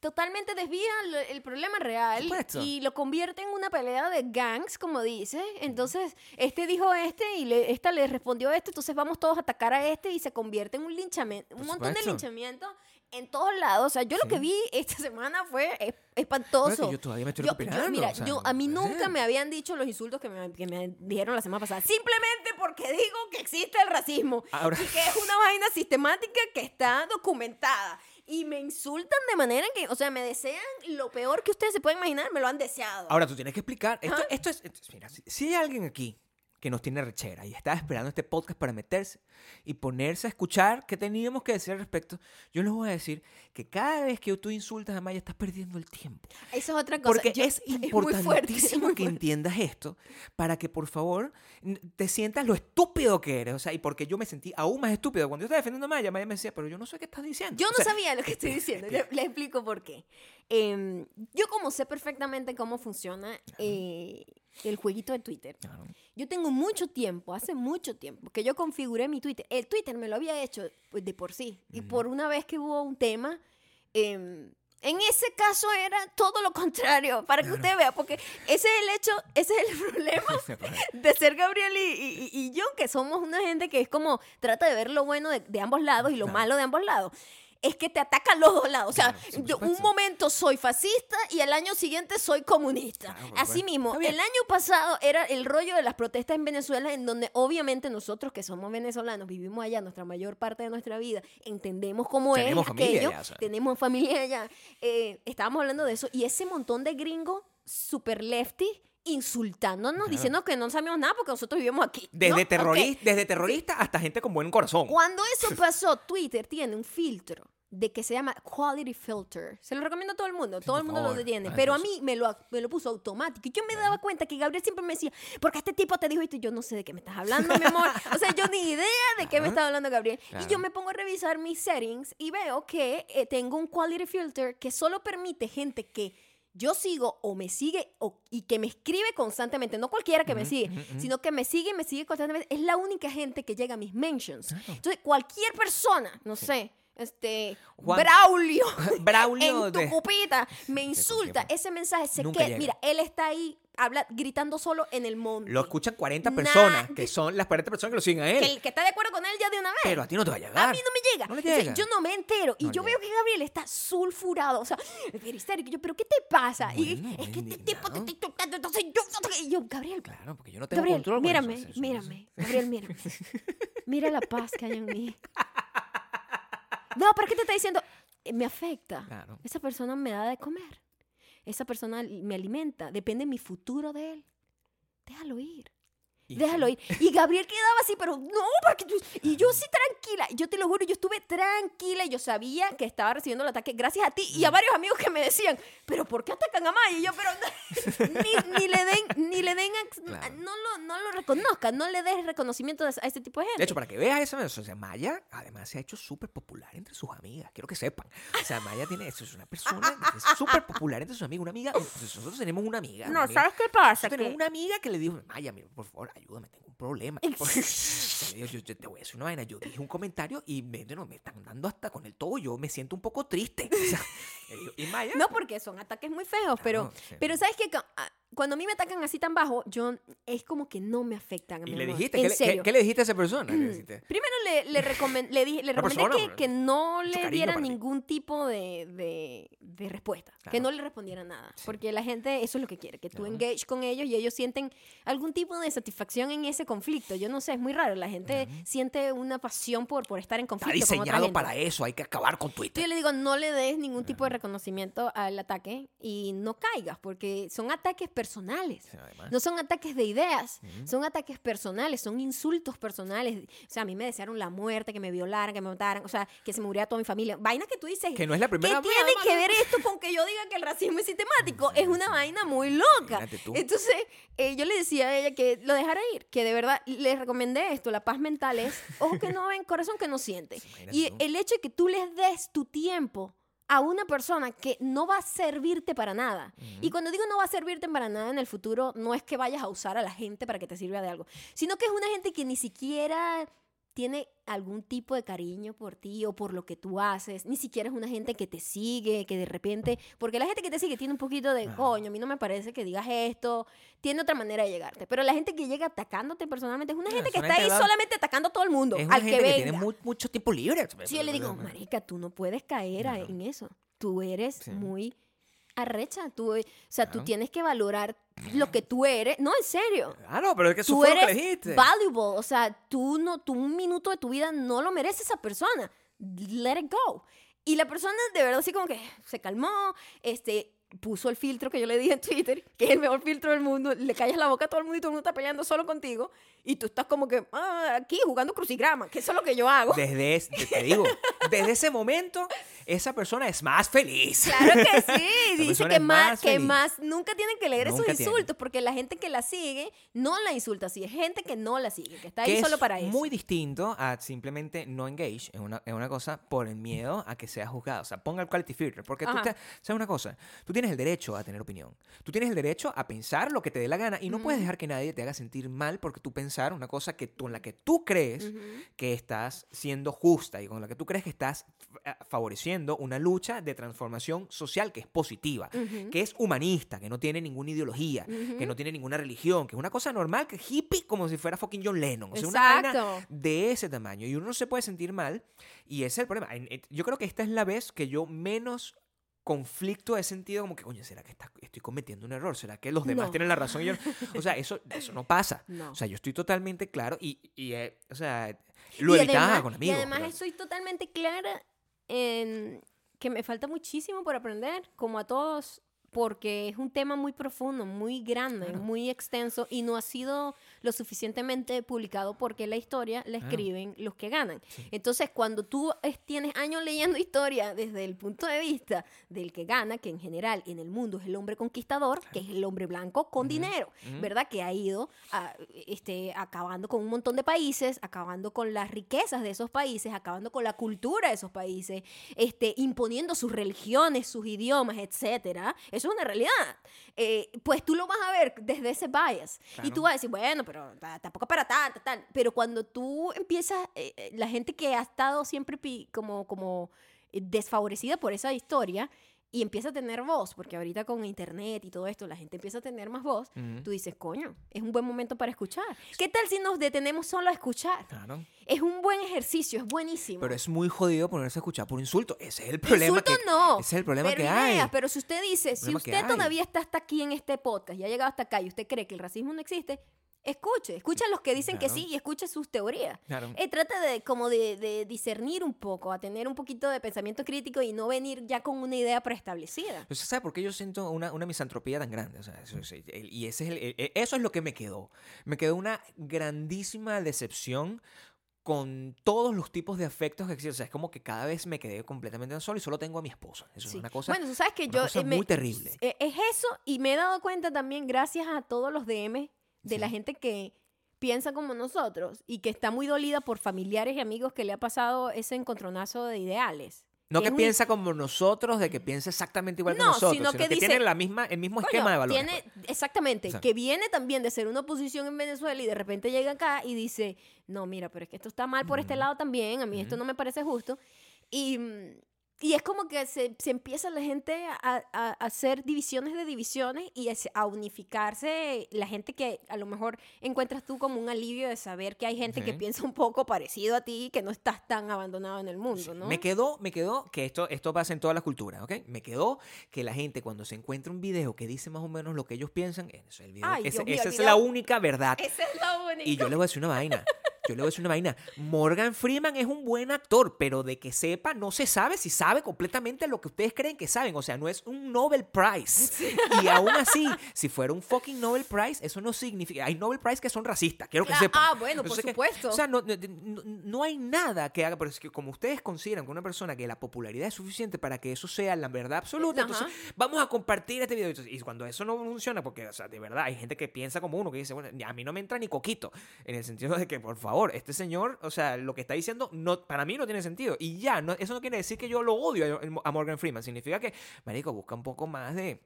totalmente desvía lo- el problema real Supuesto. y lo convierte en una pelea de gangs, como dice. Entonces, este dijo este y le- esta le respondió este, entonces vamos todos a atacar a este y se convierte en un linchamiento, un montón de supuesto. linchamientos en todos lados. O sea, yo lo que vi esta semana fue espantoso. yo todavía me estoy Yo- recuperando. yo- mira, o sea, yo, a mí nunca me habían dicho los insultos que me, que me dijeron la semana pasada. Simplemente porque digo que existe el racismo. Ahora- Y que es una vaina sistemática que está documentada. Y me insultan de manera que, o sea, me desean lo peor que ustedes se pueden imaginar, me lo han deseado. Ahora tú tienes que explicar. Esto, esto es. esto es- mira, si, si hay alguien aquí que nos tiene rechera y está esperando este podcast para meterse y ponerse a escuchar qué teníamos que decir al respecto, yo les voy a decir que cada vez que tú insultas a Maya estás perdiendo el tiempo. Eso es otra cosa. Porque Yo- es <laughs> muy fuerte, es importantísimo que entiendas esto para que por favor te sientas lo estúpido que eres. O sea, y porque yo me sentí aún más estúpido. Cuando yo estaba defendiendo a Maya, Maya me decía, pero yo no sé qué estás diciendo. Yo O no sea, sabía lo que <laughs> estoy diciendo. Le, le explico por qué. Em, yo como sé perfectamente cómo funciona eh, el jueguito de Twitter, claro. yo tengo mucho tiempo, hace mucho tiempo, que yo configuré mi Twitter. El Twitter me lo había hecho pues, de por sí. Y por una vez que hubo un tema, em, en ese caso era todo lo contrario, para que Claro. usted vea, porque ese es el hecho, ese es el <laughs> problema <laughs> de ser Gabriel y, y- y yo, que somos una gente que es como trata de ver lo bueno de, de ambos lados y lo Claro. malo de ambos lados. Es que te atacan los dos lados. O sea, Claro, un momento soy fascista y al año siguiente soy comunista. Claro, Así mismo, el año pasado era el rollo de las protestas en Venezuela, en donde obviamente nosotros que somos venezolanos, vivimos allá nuestra mayor parte de nuestra vida, entendemos cómo Tenemos es aquello, allá, o sea. tenemos familia allá. Eh, estábamos hablando de eso y ese montón de gringos super lefty insultándonos, Claro. diciendo que no sabíamos nada porque nosotros vivimos aquí. ¿no? Desde, Ok. terrorista, desde terrorista hasta gente con buen corazón. Cuando eso <laughs> pasó, Twitter tiene un filtro de que se llama Quality Filter. Se lo recomiendo a todo el mundo. todo el mundo lo tiene. Ay, Pero a mí me lo, me lo puso automático. Y yo me daba cuenta que Gabriel siempre me decía, porque este tipo te dijo esto. Y yo no sé de qué me estás hablando, mi amor. <laughs> O sea, yo ni idea de qué me está hablando Gabriel. Y yo me pongo a revisar mis settings y veo que eh, tengo un Quality Filter que solo permite gente que yo sigo o me sigue o- y que me escribe constantemente, no cualquiera que me sigue, sino que me sigue y me sigue constantemente, es la única gente que llega a mis mentions. Entonces, cualquier persona, no sé, este, Juan- Braulio, <laughs> Braulio en tu de- cupita, me <laughs> insulta, ese mensaje se queda, mira, él está ahí habla, gritando solo en el monte. Lo escuchan 40 Nah, personas, que- que son las 40 personas que lo siguen a que él. el que está de acuerdo con él ya de una vez. Pero a ti no te va a llegar. A mí no me llega. No le llega. yo no me entero. Y yo veo que Gabriel está sulfurado. O sea, histérico. Yo, ¿pero qué te pasa? y es que este tipo te está tocando. Entonces yo. Y yo, Gabriel, Claro, porque yo no tengo Gabriel, control. con mírame, eso- mírame. Gabriel, mírame. <laughs> Mira la paz que hay en mí. No, pero ¿qué te está diciendo? Eh, Me afecta. Claro. Esa persona me da de comer. Esa persona me alimenta. Depende mi futuro de él. Déjalo ir. Y Déjalo ir. Y Gabriel quedaba así, pero no, porque tú... Y yo sí tranquila. Yo te lo juro, yo estuve tranquila. y Yo sabía que estaba recibiendo el ataque gracias a ti y a varios amigos que me decían, pero ¿por qué atacan a Maya? Y yo, pero <laughs> ni, ni le den, ni le den, Claro. no, lo, no lo reconozcan, no le des reconocimiento a este tipo de gente. De hecho, para que veas eso, o sea, Maya además se ha hecho súper popular entre sus amigas. Quiero que sepan. O sea, Maya tiene eso, es una persona que súper popular entre sus amigas. Una amiga, nosotros tenemos una amiga. una no, amiga- ¿sabes qué pasa? nosotros tenemos Que una amiga que le dijo, Maya, mira, por favor, ayúdame, tengo un problema. Yo, <laughs> yo- yo te voy a decir una vaina, yo dije un comentario y me, no, me están dando hasta con el todo, yo me siento un poco triste. O sea, <laughs> y Maya, No, porque son ataques muy feos, pero, sí. pero ¿sabes qué? Cu- Cuando a mí me atacan así tan bajo, yo es como que no me afectan. y mi le amor. dijiste, ¿qué, le- qué- serio. qué le dijiste a esa persona? Le dijiste, Primero le, le, recomen- le, le recomendé persona, que, que no le diera para ti. ningún tipo de, de, de respuesta. Que Claro. no le respondiera nada. Sí. Porque la gente eso es lo que quiere, que tú engage con ellos y ellos sienten algún tipo de satisfacción en ese conflicto. Yo no sé, es muy raro. La gente siente una pasión por, por estar en está conflicto con otra diseñado gente. para eso, hay que acabar con Yo Twitter. le digo, no le des ningún tipo de reconocimiento al ataque y no caigas, porque son ataques personales. Además. No son ataques de ideas, son ataques personales, son insultos personales. O sea, a mí me desearon la muerte, que me violaran, que me mataran, o sea, que se muriera toda mi familia. Vaina que tú dices, Que no es la ¿qué primera vez. tiene que ver esto con que yo diga que el racismo es sistemático? Es una vaina muy loca. Entonces, eh, yo le decía a ella que lo dejara ir, que de verdad le recomendé esto, la paz mental es, ojo que no ven, corazón que no siente. Y el hecho de que tú les des tu tiempo a una persona que no va a servirte para nada. Y cuando digo no va a servirte para nada en el futuro, no es que vayas a usar a la gente para que te sirva de algo, sino que es una gente que ni siquiera tiene algún tipo de cariño por ti o por lo que tú haces, ni siquiera es una gente que te sigue, que de repente, porque la gente que te sigue tiene un poquito de, coño, a mí no me parece que digas esto, tiene otra manera de llegarte, pero la gente que llega atacándote personalmente es una gente que está ahí solamente atacando a todo el mundo, al que venga. tiene mu- mucho tiempo libre. Sí, yo le digo, marica, tú no puedes caer en eso. Tú eres muy arrecha. Tú, o sea, tú tienes que valorar lo que tú eres. No, en serio. Ah, no, pero es que eso Tú fue lo que eres dijiste. valuable. O sea, tú, no, tú un minuto de tu vida no lo merece esa persona. Let it go. Y la persona de verdad así como que se calmó, este, puso el filtro que yo le dije en Twitter, que es el mejor filtro del mundo, le callas la boca a todo el mundo y todo el mundo está peleando solo contigo, y tú estás como que ah, aquí jugando crucigrama, que eso es lo que yo hago. Desde, es- te digo, desde ese momento, esa persona es más feliz. Claro que <laughs> sí. Dice que es más, más que más nunca tienen que leer Nunca esos insultos porque la gente que la sigue no la insulta así. Es gente que no la sigue, que está ahí que solo es para eso. muy distinto a simplemente no engage en una, en una cosa por el miedo a que sea juzgado. O sea, ponga el quality filter. Porque tú Ajá. te, sabes una cosa, tú tienes el derecho a tener opinión. Tú tienes el derecho a pensar lo que te dé la gana y no puedes dejar que nadie te haga sentir mal porque tú pensar una cosa que tú, en la que tú crees que estás siendo justa y con la que tú crees que estás eh, favoreciendo una lucha de transformación social que es positiva, que es humanista, que no tiene ninguna ideología, que no tiene ninguna religión, que es una cosa normal, que hippie como si fuera fucking John Lennon. O sea, una vaina de ese tamaño. Y uno no se puede sentir mal. Y ese es el problema. Yo creo que esta es la vez que yo menos conflicto he sentido como que, coño, ¿será que está- estoy cometiendo un error? ¿Será que los demás No. tienen la razón? Y yo, o sea, eso, eso no pasa. <laughs> No. O sea, yo estoy totalmente claro y, y, eh, o sea, lo y evitaba además, con amigos. Y además pero- estoy totalmente clara en que me falta muchísimo por aprender, como a todos, porque es un tema muy profundo, muy grande, Claro. muy extenso y no ha sido lo suficientemente publicado porque la historia la Claro. escriben los que ganan. Sí. Entonces, cuando tú es- tienes años leyendo historia desde el punto de vista del que gana, que en general en el mundo es el hombre conquistador, que es el hombre blanco con dinero. ¿verdad? Que ha ido a- este, acabando con un montón de países, acabando con las riquezas de esos países, acabando con la cultura de esos países, este, imponiendo sus religiones, sus idiomas, etcétera. Eso es una realidad. Eh, pues tú lo vas a ver desde ese bias. Y tú vas a decir, bueno, pero ta- tampoco para tanto, tal. Pero cuando tú empiezas, eh, eh, la gente que ha estado siempre pi- como, como desfavorecida por esa historia y empieza a tener voz, porque ahorita con internet y todo esto, la gente empieza a tener más voz, Ujú. tú dices, coño, es un buen momento para escuchar. ¿Qué tal si nos detenemos solo a escuchar? Claro. Es un buen ejercicio, es buenísimo. Pero es muy jodido ponerse a escuchar por insulto. Ese es el problema. Insulto que, no. Ese es el problema pero que ideas, hay. pero si usted dice, si usted todavía está hasta aquí en este podcast y ha llegado hasta acá y usted cree que el racismo no existe, escuche, escucha a los que dicen que Claro. sí y escuche sus teorías. Claro. Eh, trata de como de, de discernir un poco, a tener un poquito de pensamiento crítico y no venir ya con una idea preestablecida. Pues, ¿sabe por qué yo siento una, una misantropía tan grande? O sea, eso, es- el- y ese es el- el- eso es lo que me quedó. Me quedó una grandísima decepción con todos los tipos de afectos que existen. O sea, es como que cada vez me quedé completamente solo y solo tengo a mi esposa. Eso Sí. es una cosa, bueno, tú sabes que yo... cosa eh, me- muy terrible. eh, Es eso y me he dado cuenta también gracias a todos los DM de la gente que piensa como nosotros y que está muy dolida por familiares y amigos que le ha pasado ese encontronazo de ideales. No que un- piensa como nosotros, de que piensa exactamente igual que No, nosotros, sino sino, que que, dice, tiene la misma, el mismo Coño, esquema de valores. tiene- pues. exactamente, que viene también de ser una oposición en Venezuela y de repente llega acá y dice, no, mira, pero es que esto está mal por este lado también, a mí esto no me parece justo. Y, mm, y es como que se, se empieza la gente a, hacer divisiones de divisiones y a, se- a unificarse la gente que a lo mejor encuentras tú como un alivio de saber que hay gente que piensa un poco parecido a ti y que no estás tan abandonado en el mundo, ¿no? Me quedó, me quedó que esto, esto pasa en todas las culturas, ¿ok? Me quedó que la gente cuando se encuentra un video que dice más o menos lo que ellos piensan, ese es el video. Ay, ese- Dios mío, esa es la única verdad. Esa es la única. Y yo le voy a decir una vaina. Yo le voy a decir una vaina. Morgan Freeman es un buen actor, pero de que sepa, no se sabe si sabe completamente lo que ustedes creen que saben. O sea, no es un Nobel Prize. <laughs> Y aún así, si fuera un fucking Nobel Prize, eso no significa. Hay Nobel Prize que son racistas, quiero que Ah, sepan. ah, bueno, por que- supuesto. o sea, no, no- no- hay nada que haga, pero es que como ustedes consideran que una persona que la popularidad es suficiente para que eso sea la verdad absoluta, Ajá. entonces vamos a compartir este video. Y cuando eso no funciona, porque, o sea, de verdad, hay gente que piensa como uno, que dice, bueno, a mí no me entra ni coquito, en el sentido de que, por favor, este señor, o sea, lo que está diciendo, no, para mí no tiene sentido. Y ya, no, eso no quiere decir que yo lo odio a, a Morgan Freeman, significa que, marico, busca un poco más de...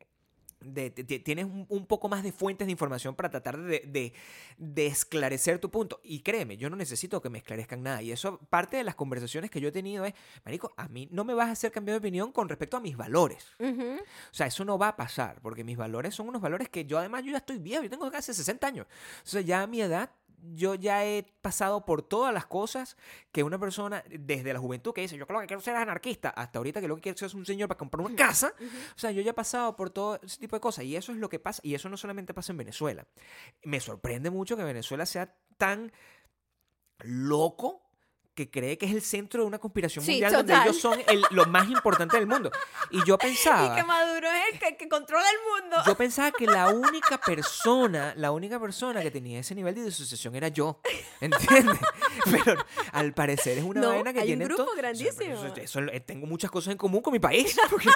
de- de- tienes un, un poco más de fuentes de información para tratar de, de- de esclarecer tu punto. Y créeme, yo no necesito que me esclarezcan nada. Y eso, parte de las conversaciones que yo he tenido es, Marico, a mí no me vas a hacer cambiar de opinión con respecto a mis valores. Ujú. O sea, eso no va a pasar, porque mis valores son unos valores que yo además yo ya estoy viejo, yo tengo casi 60 años. O sea, ya a mi edad yo ya he pasado por todas las cosas que una persona desde la juventud que dice, yo lo que quiero ser anarquista, hasta ahorita que lo que quiero ser es un señor para comprar una casa. O sea, yo ya he pasado por todo ese tipo de cosas y eso es lo que pasa y eso no solamente pasa en Venezuela. Me sorprende mucho que Venezuela sea tan loco que cree que es el centro de una conspiración Sí, mundial donde ellos son el- lo más importante del mundo. Y yo <laughs> pensaba... Y que Maduro es el que, que controla el mundo. Yo <laughs> pensaba que la única persona, la única persona que tenía ese nivel de disociación era yo. ¿Entiendes? <laughs> Pero al parecer es una No, vaina que hay un tiene grupo to- o sea, pero grandísimo. eso- eso- eh, tengo muchas cosas en común con mi país. porque-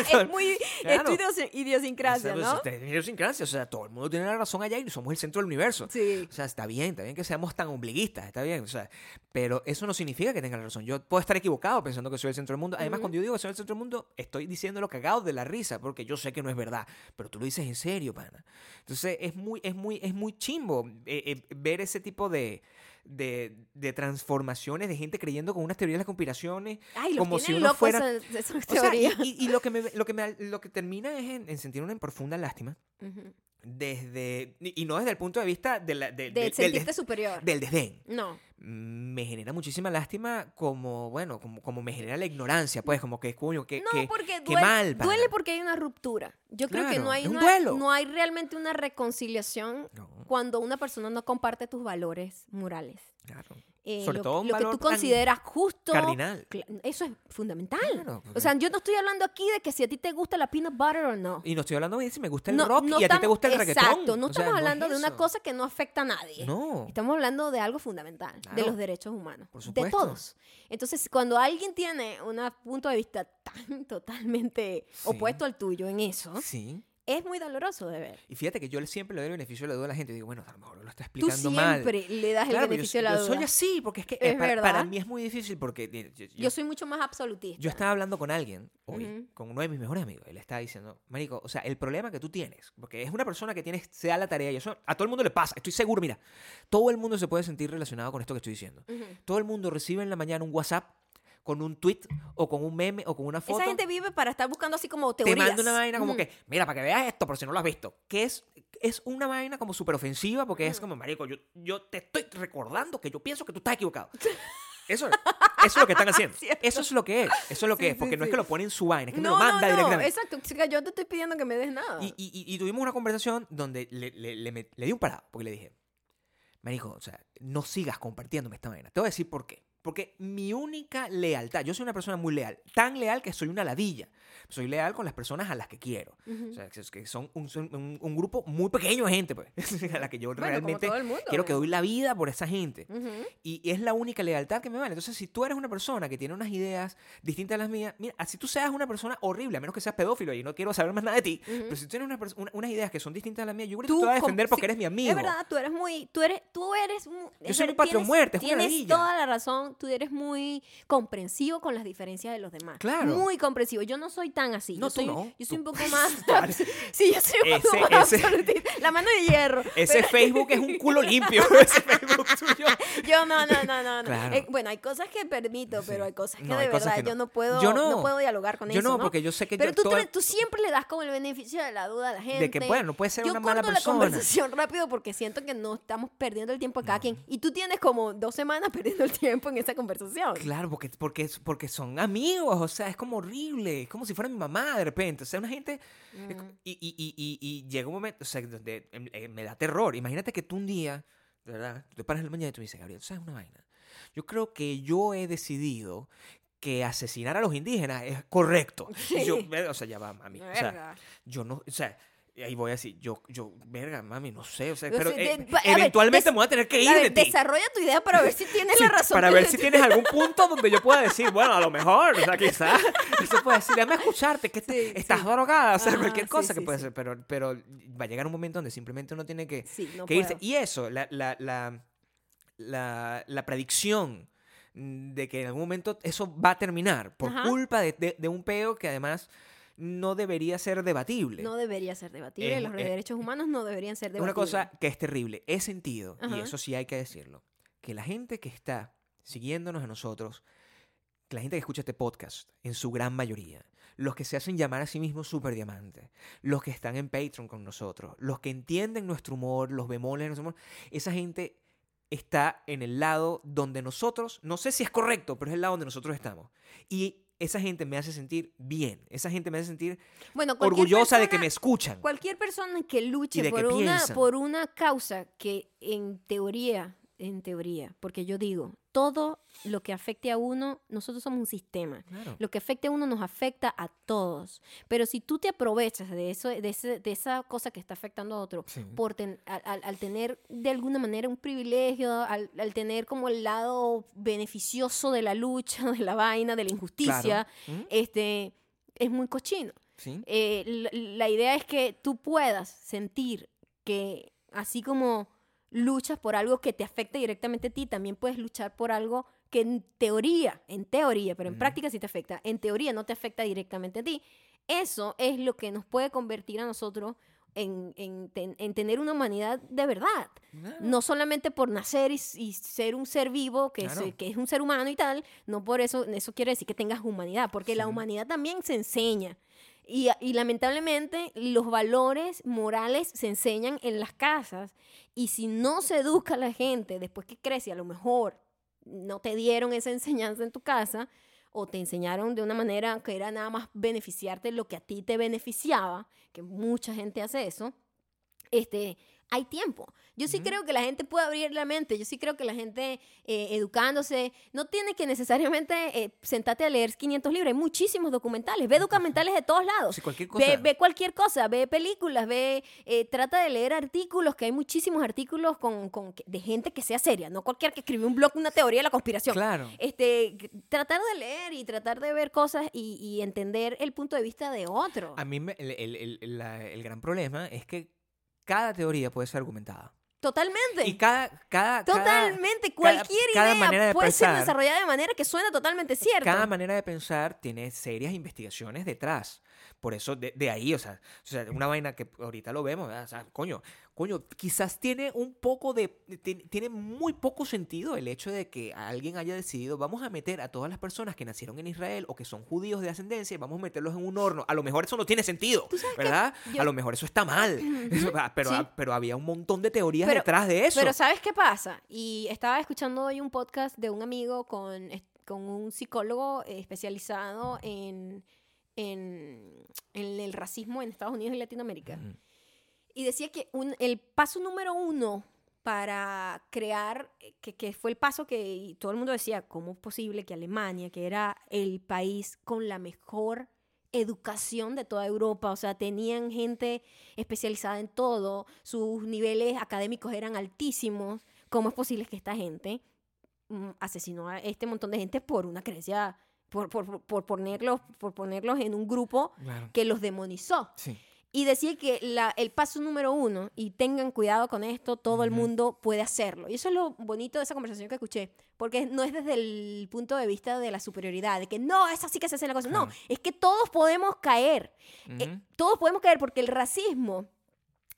es muy. Claro. Es tu idiosincrasia, O sea, ¿no? es idiosincrasia, O sea, todo el mundo tiene la razón allá y somos el centro del universo. Sí. O sea, está bien, está bien que seamos tan ombliguistas, está bien. O sea, pero eso no significa que tenga la razón. Yo puedo estar equivocado pensando que soy el centro del mundo. Además, cuando yo digo que soy el centro del mundo, estoy diciendo lo cagado de la risa, porque yo sé que no es verdad. Pero tú lo dices en serio, pana. Entonces, es muy, es muy, es muy chimbo eh, eh, ver ese tipo de, de, de transformaciones de gente creyendo con unas teorías de las conspiraciones. Ay, los como si uno locos fuera- esas, esas O sea, y, lo, que me, lo, que me, lo que termina es en, en sentir una profunda lástima. Desde y no desde el punto de vista de la- de- De del- del, des- superior. del desdén No. me genera muchísima lástima como bueno como, como me genera la ignorancia pues como que coño que, No, que- porque qué duele, mal, pana. duele porque hay una ruptura. Yo creo que no hay, una- duelo. no hay realmente una reconciliación No, cuando una persona no comparte tus valores morales. claro. Eh, Sobre lo, todo un lo que tú consideras justo. cardinal. Eso es fundamental. Claro, O sea, yo no estoy hablando aquí de que si a ti te gusta la peanut butter o no. y no estoy hablando de si me gusta el no, rock no y a ti te gusta el reggaetón Exacto, no O sea, estamos es hablando de una cosa que no afecta a nadie. no Estamos hablando de algo fundamental, de los derechos humanos, Por de supuesto. todos. Entonces, cuando alguien tiene un punto de vista tan <laughs> totalmente Sí. opuesto al tuyo en eso, sí es muy doloroso de ver. y fíjate que yo siempre le doy el beneficio de la duda a la gente digo bueno a lo mejor lo está Tú explicando mal siempre le das Claro, el beneficio yo, de la yo duda. soy así porque es que Es eh, para, mí es muy difícil porque eh, yo- yo- Yo soy mucho más absolutista. Yo estaba hablando con alguien hoy, con uno de mis mejores amigos. Él estaba diciendo, Marico, o sea, el problema que tú tienes, porque es una persona que tiene, se da la tarea, y eso a todo el mundo le pasa, estoy seguro, mira, todo el mundo se puede sentir relacionado con esto que estoy diciendo. Todo el mundo recibe en la mañana un WhatsApp con un tweet o con un meme o con una foto. Esa gente vive para estar buscando así como te teorías. manda una vaina como que, mira, para que veas esto, por si no lo has visto. Que es, es una vaina como súper ofensiva porque es Ujú. como, marico, yo, yo te estoy recordando que yo pienso que tú estás equivocado. Eso, eso es lo que están <laughs> haciendo. Cierto. Eso es lo que es. Eso es lo que Sí, es. Porque sí, no es que lo pone en su vaina, es que me lo manda no, no, directamente. exacto. Chica, yo te estoy pidiendo que me des nada. Y, y- tuvimos una conversación donde le, le- le met- le di un parado, porque le dije, Marico, o sea, no sigas compartiéndome esta vaina. Te voy a decir por qué. Porque mi única lealtad, yo soy una persona muy leal, tan leal que soy una ladilla. Soy leal con las personas a las que quiero. O sea, que son un, son un- un grupo muy pequeño de gente, pues, <laughs> a la que yo Bueno, realmente mundo, quiero que doy la vida por esa gente. Y es la única lealtad que me vale. Entonces, si tú eres una persona que tiene unas ideas distintas a las mías, mira, así tú seas una persona horrible, a menos que seas pedófilo y no quiero saber más nada de ti, pero si tú tienes una pers- una- unas ideas que son distintas a las mías, yo creo que Tú te vas a defender porque sí, eres mi amigo. Es verdad, tú eres muy, tú eres, tú eres, es soy un tienes- muerte, una Tienes toda la razón, tú eres muy comprensivo con las diferencias de los demás. Claro. Muy comprensivo. Yo no soy tan así. No, yo tú soy, no. Yo soy un poco <laughs> más... <laughs> <laughs> Sí, yo soy un poco más ese- absolutista. La mano de hierro. Ese Facebook es un culo limpio. Ese Facebook tuyo. Yo no, no, no, no. Claro. Eh, bueno, hay cosas que permito, pero hay cosas que No, de verdad que yo no puedo, Yo no. puedo dialogar con Yo eso. no, ¿no? porque yo sé que Pero yo tú, tú siempre le das como el beneficio de la duda a la gente. De que, bueno, puede ser yo una mala persona. la conversación rápido porque siento que no estamos perdiendo el tiempo de cada quien. Y tú tienes como dos semanas perdiendo el tiempo en esa conversación. Claro, porque, porque, porque son amigos, o sea, es como horrible, es como si fuera mi mamá de repente, o sea, una gente, es co- y, y, y, y, llega un momento, o sea, donde em, eh, me da terror, imagínate que tú un día, de verdad, tú te paras en la mañana y tú me dices, Gabriel, ¿sabes una vaina? Yo creo que yo he decidido que asesinar a los indígenas es correcto. Yo, Sí. verga, o sea, ya va, mami, o sea, yo no, o sea, y ahí voy a decir, yo, yo, verga, mami, no sé, o sea, pero eh, a eventualmente me voy a tener que ir A de ver, ti. desarrolla tu idea para ver si tienes Sí, la razón. Para ver si tienes algún punto donde yo pueda decir, bueno, a lo mejor, o sea, <laughs> quizás, eso puede decir, déjame escucharte, que Sí, estás sí. drogada, o sea, Ajá, cualquier cosa que puede ser, pero, pero va a llegar un momento donde simplemente uno tiene que, no que irse. Y eso, la, la, la, la, la predicción de que en algún momento eso va a terminar por Ajá. culpa de, de- de un peo que además no debería ser debatible. No debería ser debatible. Es- los es- derechos humanos no deberían ser Es debatibles. una cosa que es terrible. He sentido, y eso sí hay que decirlo, que la gente que está siguiéndonos a nosotros, que la gente que escucha este podcast, en su gran mayoría, los que se hacen llamar a sí mismos superdiamantes, los que están en Patreon con nosotros, los que entienden nuestro humor, los bemoles de nuestro humor, esa gente está en el lado donde nosotros, no sé si es correcto, pero es el lado donde nosotros estamos. Y esa gente me hace sentir bien, esa gente me hace sentir Bueno, orgullosa de que me escuchan. Cualquier persona que luche por que una, por una causa que en teoría, en teoría, porque yo digo, todo lo que afecte a uno, nosotros somos un sistema. Claro. Lo que afecte a uno nos afecta a todos. Pero si tú te aprovechas de, eso, de, ese- de esa cosa que está afectando a otro, Sí. por ten- al, al- al tener de alguna manera un privilegio, al, al tener como el lado beneficioso de la lucha, <laughs> de la vaina, de la injusticia, Claro. ¿Mm? este, es muy cochino. Sí. Eh, la, la idea es que tú puedas sentir que así como luchas por algo que te afecta directamente a ti, también puedes luchar por algo que en teoría, en teoría, pero en práctica sí te afecta, en teoría no te afecta directamente a ti. Eso es lo que nos puede convertir a nosotros en, en ten- en tener una humanidad de verdad. No solamente por nacer y, ser un ser vivo, que, Claro. es, que es un ser humano y tal, no por eso, eso quiere decir que tengas humanidad, porque la humanidad también se enseña. Y, lamentablemente los valores morales se enseñan en las casas. Y si no se educa a la gente después que crece, a lo mejor no te dieron esa enseñanza en tu casa o te enseñaron de una manera que era nada más beneficiarte lo que a ti te beneficiaba, que mucha gente hace eso, este, hay tiempo. Yo sí Ujú. creo que la gente puede abrir la mente, yo sí creo que la gente eh, educándose, no tiene que necesariamente eh, sentarte a leer 500 libros, hay muchísimos documentales, ve documentales de todos lados. Sí, cualquier cosa. Ve, ve cualquier cosa, ve películas, ve, eh, trata de leer artículos, que hay muchísimos artículos con, con- de gente que sea seria, no cualquier que escribió un blog, una teoría de la conspiración. Claro. Este, tratar de leer y tratar de ver cosas y, y entender el punto de vista de otro. A mí me- el, el- el- la- el gran problema es que cada teoría puede ser argumentada. Totalmente. Y cada... cada Totalmente, cada- cualquier cada idea manera puede ser pensar- desarrollada de manera que suena totalmente cierta. Cada manera de pensar tiene serias investigaciones detrás. Por eso, de, de ahí, o sea, o sea, una vaina que ahorita lo vemos, ¿verdad? o sea, coño, coño, quizás tiene un poco de, ti- tiene muy poco sentido el hecho de que alguien haya decidido, vamos a meter a todas las personas que nacieron en Israel o que son judíos de ascendencia, y vamos a meterlos en un horno. A lo mejor eso no tiene sentido. ¿verdad? Yo- A lo mejor eso está mal, Eso, pero, Sí. pero había un montón de teorías Pero- detrás de eso. Pero ¿sabes qué pasa? Y estaba escuchando hoy un podcast de un amigo con, con un psicólogo eh, especializado en, en, en el racismo en Estados Unidos y Latinoamérica. Y decía que un- el paso número uno para crear, eh, que, que fue el paso que todo el mundo decía, ¿cómo es posible que Alemania, que era el país con la mejor educación de toda Europa, o sea, tenían gente especializada en todo, sus niveles académicos eran altísimos, ¿cómo es posible que esta gente mm, asesinó a este montón de gente por una creencia, por, por, por ponerlos, por ponerlos en un grupo Claro. que los demonizó? Sí. Y decía que la- el paso número uno, y tengan cuidado con esto, todo el Ujú. mundo puede hacerlo. Y eso es lo bonito de esa conversación que escuché, porque no es desde el punto de vista de la superioridad, de que no, es así que se hace la cosa. No, Claro. es que todos podemos caer. Eh, Ujú. todos podemos caer porque el racismo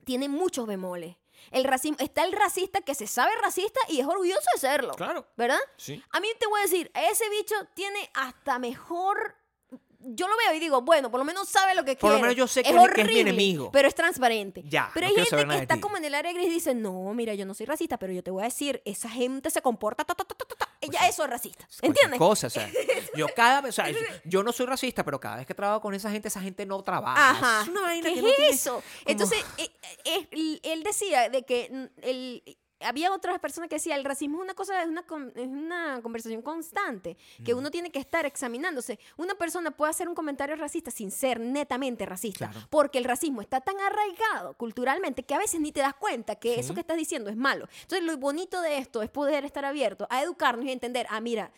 tiene muchos bemoles. El racismo, está el racista que se sabe racista y es orgulloso de serlo. Claro. ¿Verdad? Sí. A mí te voy a decir, ese bicho tiene hasta mejor. Yo lo veo y digo, bueno, por lo menos sabe lo que Por lo quiere. menos yo sé que es que es mi horrible, enemigo. Pero es transparente. Ya, Pero no hay gente que está como en el área gris y dice, no, mira, yo no soy racista, pero yo te voy a decir, esa gente se comporta. ta, ta, ta, ta". Ya sea, eso es racista. ¿Entiendes? Cosa, o sea, <laughs> yo cada vez, o sea, yo, yo no soy racista, pero cada vez que trabajo con esa gente, esa gente no trabaja. Ajá. Es una vaina ¿Qué que es no tiene eso? como- Entonces, eh, eh, él, él decía de que mm, el, había otras personas que decían, el racismo es una cosa, es una, es una conversación constante, que uno tiene que estar examinándose. Una persona puede hacer un comentario racista sin ser netamente racista, Claro. porque el racismo está tan arraigado culturalmente que a veces ni te das cuenta que Sí. eso que estás diciendo es malo. Entonces, lo bonito de esto es poder estar abierto a educarnos y entender, ah, mira,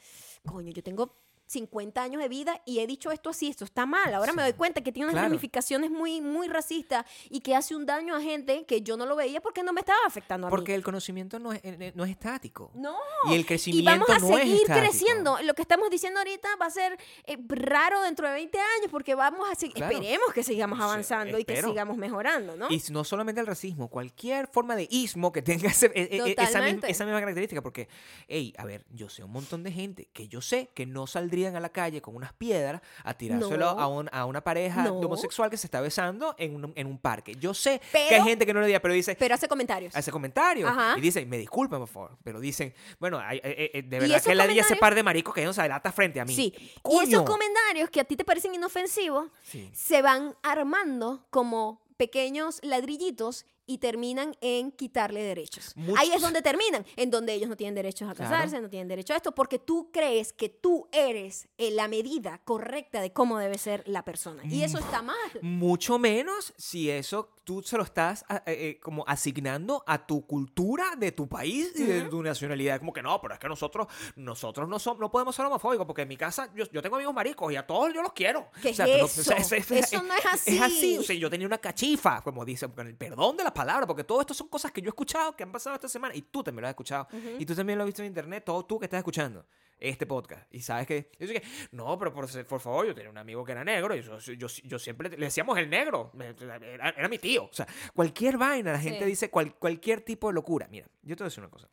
coño, yo tengo 50 años de vida y he dicho esto así, esto está mal. Ahora me doy cuenta que tiene unas Claro. ramificaciones muy, muy racistas y que hace un daño a gente que yo no lo veía porque no me estaba afectando a Porque mí. el conocimiento no es, eh, no es estático. No. Y el Y crecimiento vamos a no es seguir estático. creciendo. Lo que estamos diciendo ahorita va a ser eh, raro dentro de 20 años porque vamos a seguir, Claro. esperemos que sigamos Sí, avanzando y que sigamos mejorando, ¿no? Y no solamente el racismo, cualquier forma de ismo que tenga ese- esa, misma, esa misma característica. Porque, hey, a ver, yo sé un montón de gente que yo sé que no a la calle con unas piedras a tirárselo No. a, un- a una pareja No. de homosexual que se está besando en un, en un parque. Yo sé que hay gente que no lo diría, pero dice, Pero hace comentarios. hace comentarios Ajá. y dicen, me disculpen, por favor. Pero dicen, bueno, hay- eh, eh, de Y verdad que la ese comentarios- par de maricos que no se delata frente a mí. Sí. Y esos comentarios que a ti te parecen inofensivos Sí. se van armando como pequeños ladrillitos y terminan en quitarle derechos. Muchos- Ahí es donde terminan, en donde ellos no tienen derechos a Claro. casarse, no tienen derecho a esto, porque tú crees que tú eres eh, la medida correcta de cómo debe ser la persona. Y eso está mal. Mucho menos si eso tú se lo estás a- eh, eh, como asignando a tu cultura de tu país y de tu nacionalidad. Como que no, pero es que nosotros, nosotros no, somos, no podemos ser homofóbicos porque en mi casa yo, yo tengo amigos maricos y a todos yo los quiero. ¿Qué O sea, es tú no- eso? Eso no es Es así. así. O sea, yo tenía una cachifa, como dicen, con el perdón de las palabras, porque todo esto son cosas que yo he escuchado que han pasado esta semana y tú también lo has escuchado. Y tú también lo has visto en internet, todo tú que estás escuchando este podcast. Y sabes que, yo que, no, pero por, por favor, yo tenía un amigo que era negro y yo, yo, yo siempre le decíamos el negro, era, era mi tío. O sea, cualquier vaina, la gente Sí. dice cual- cualquier tipo de locura. Mira, yo te voy a decir una cosa.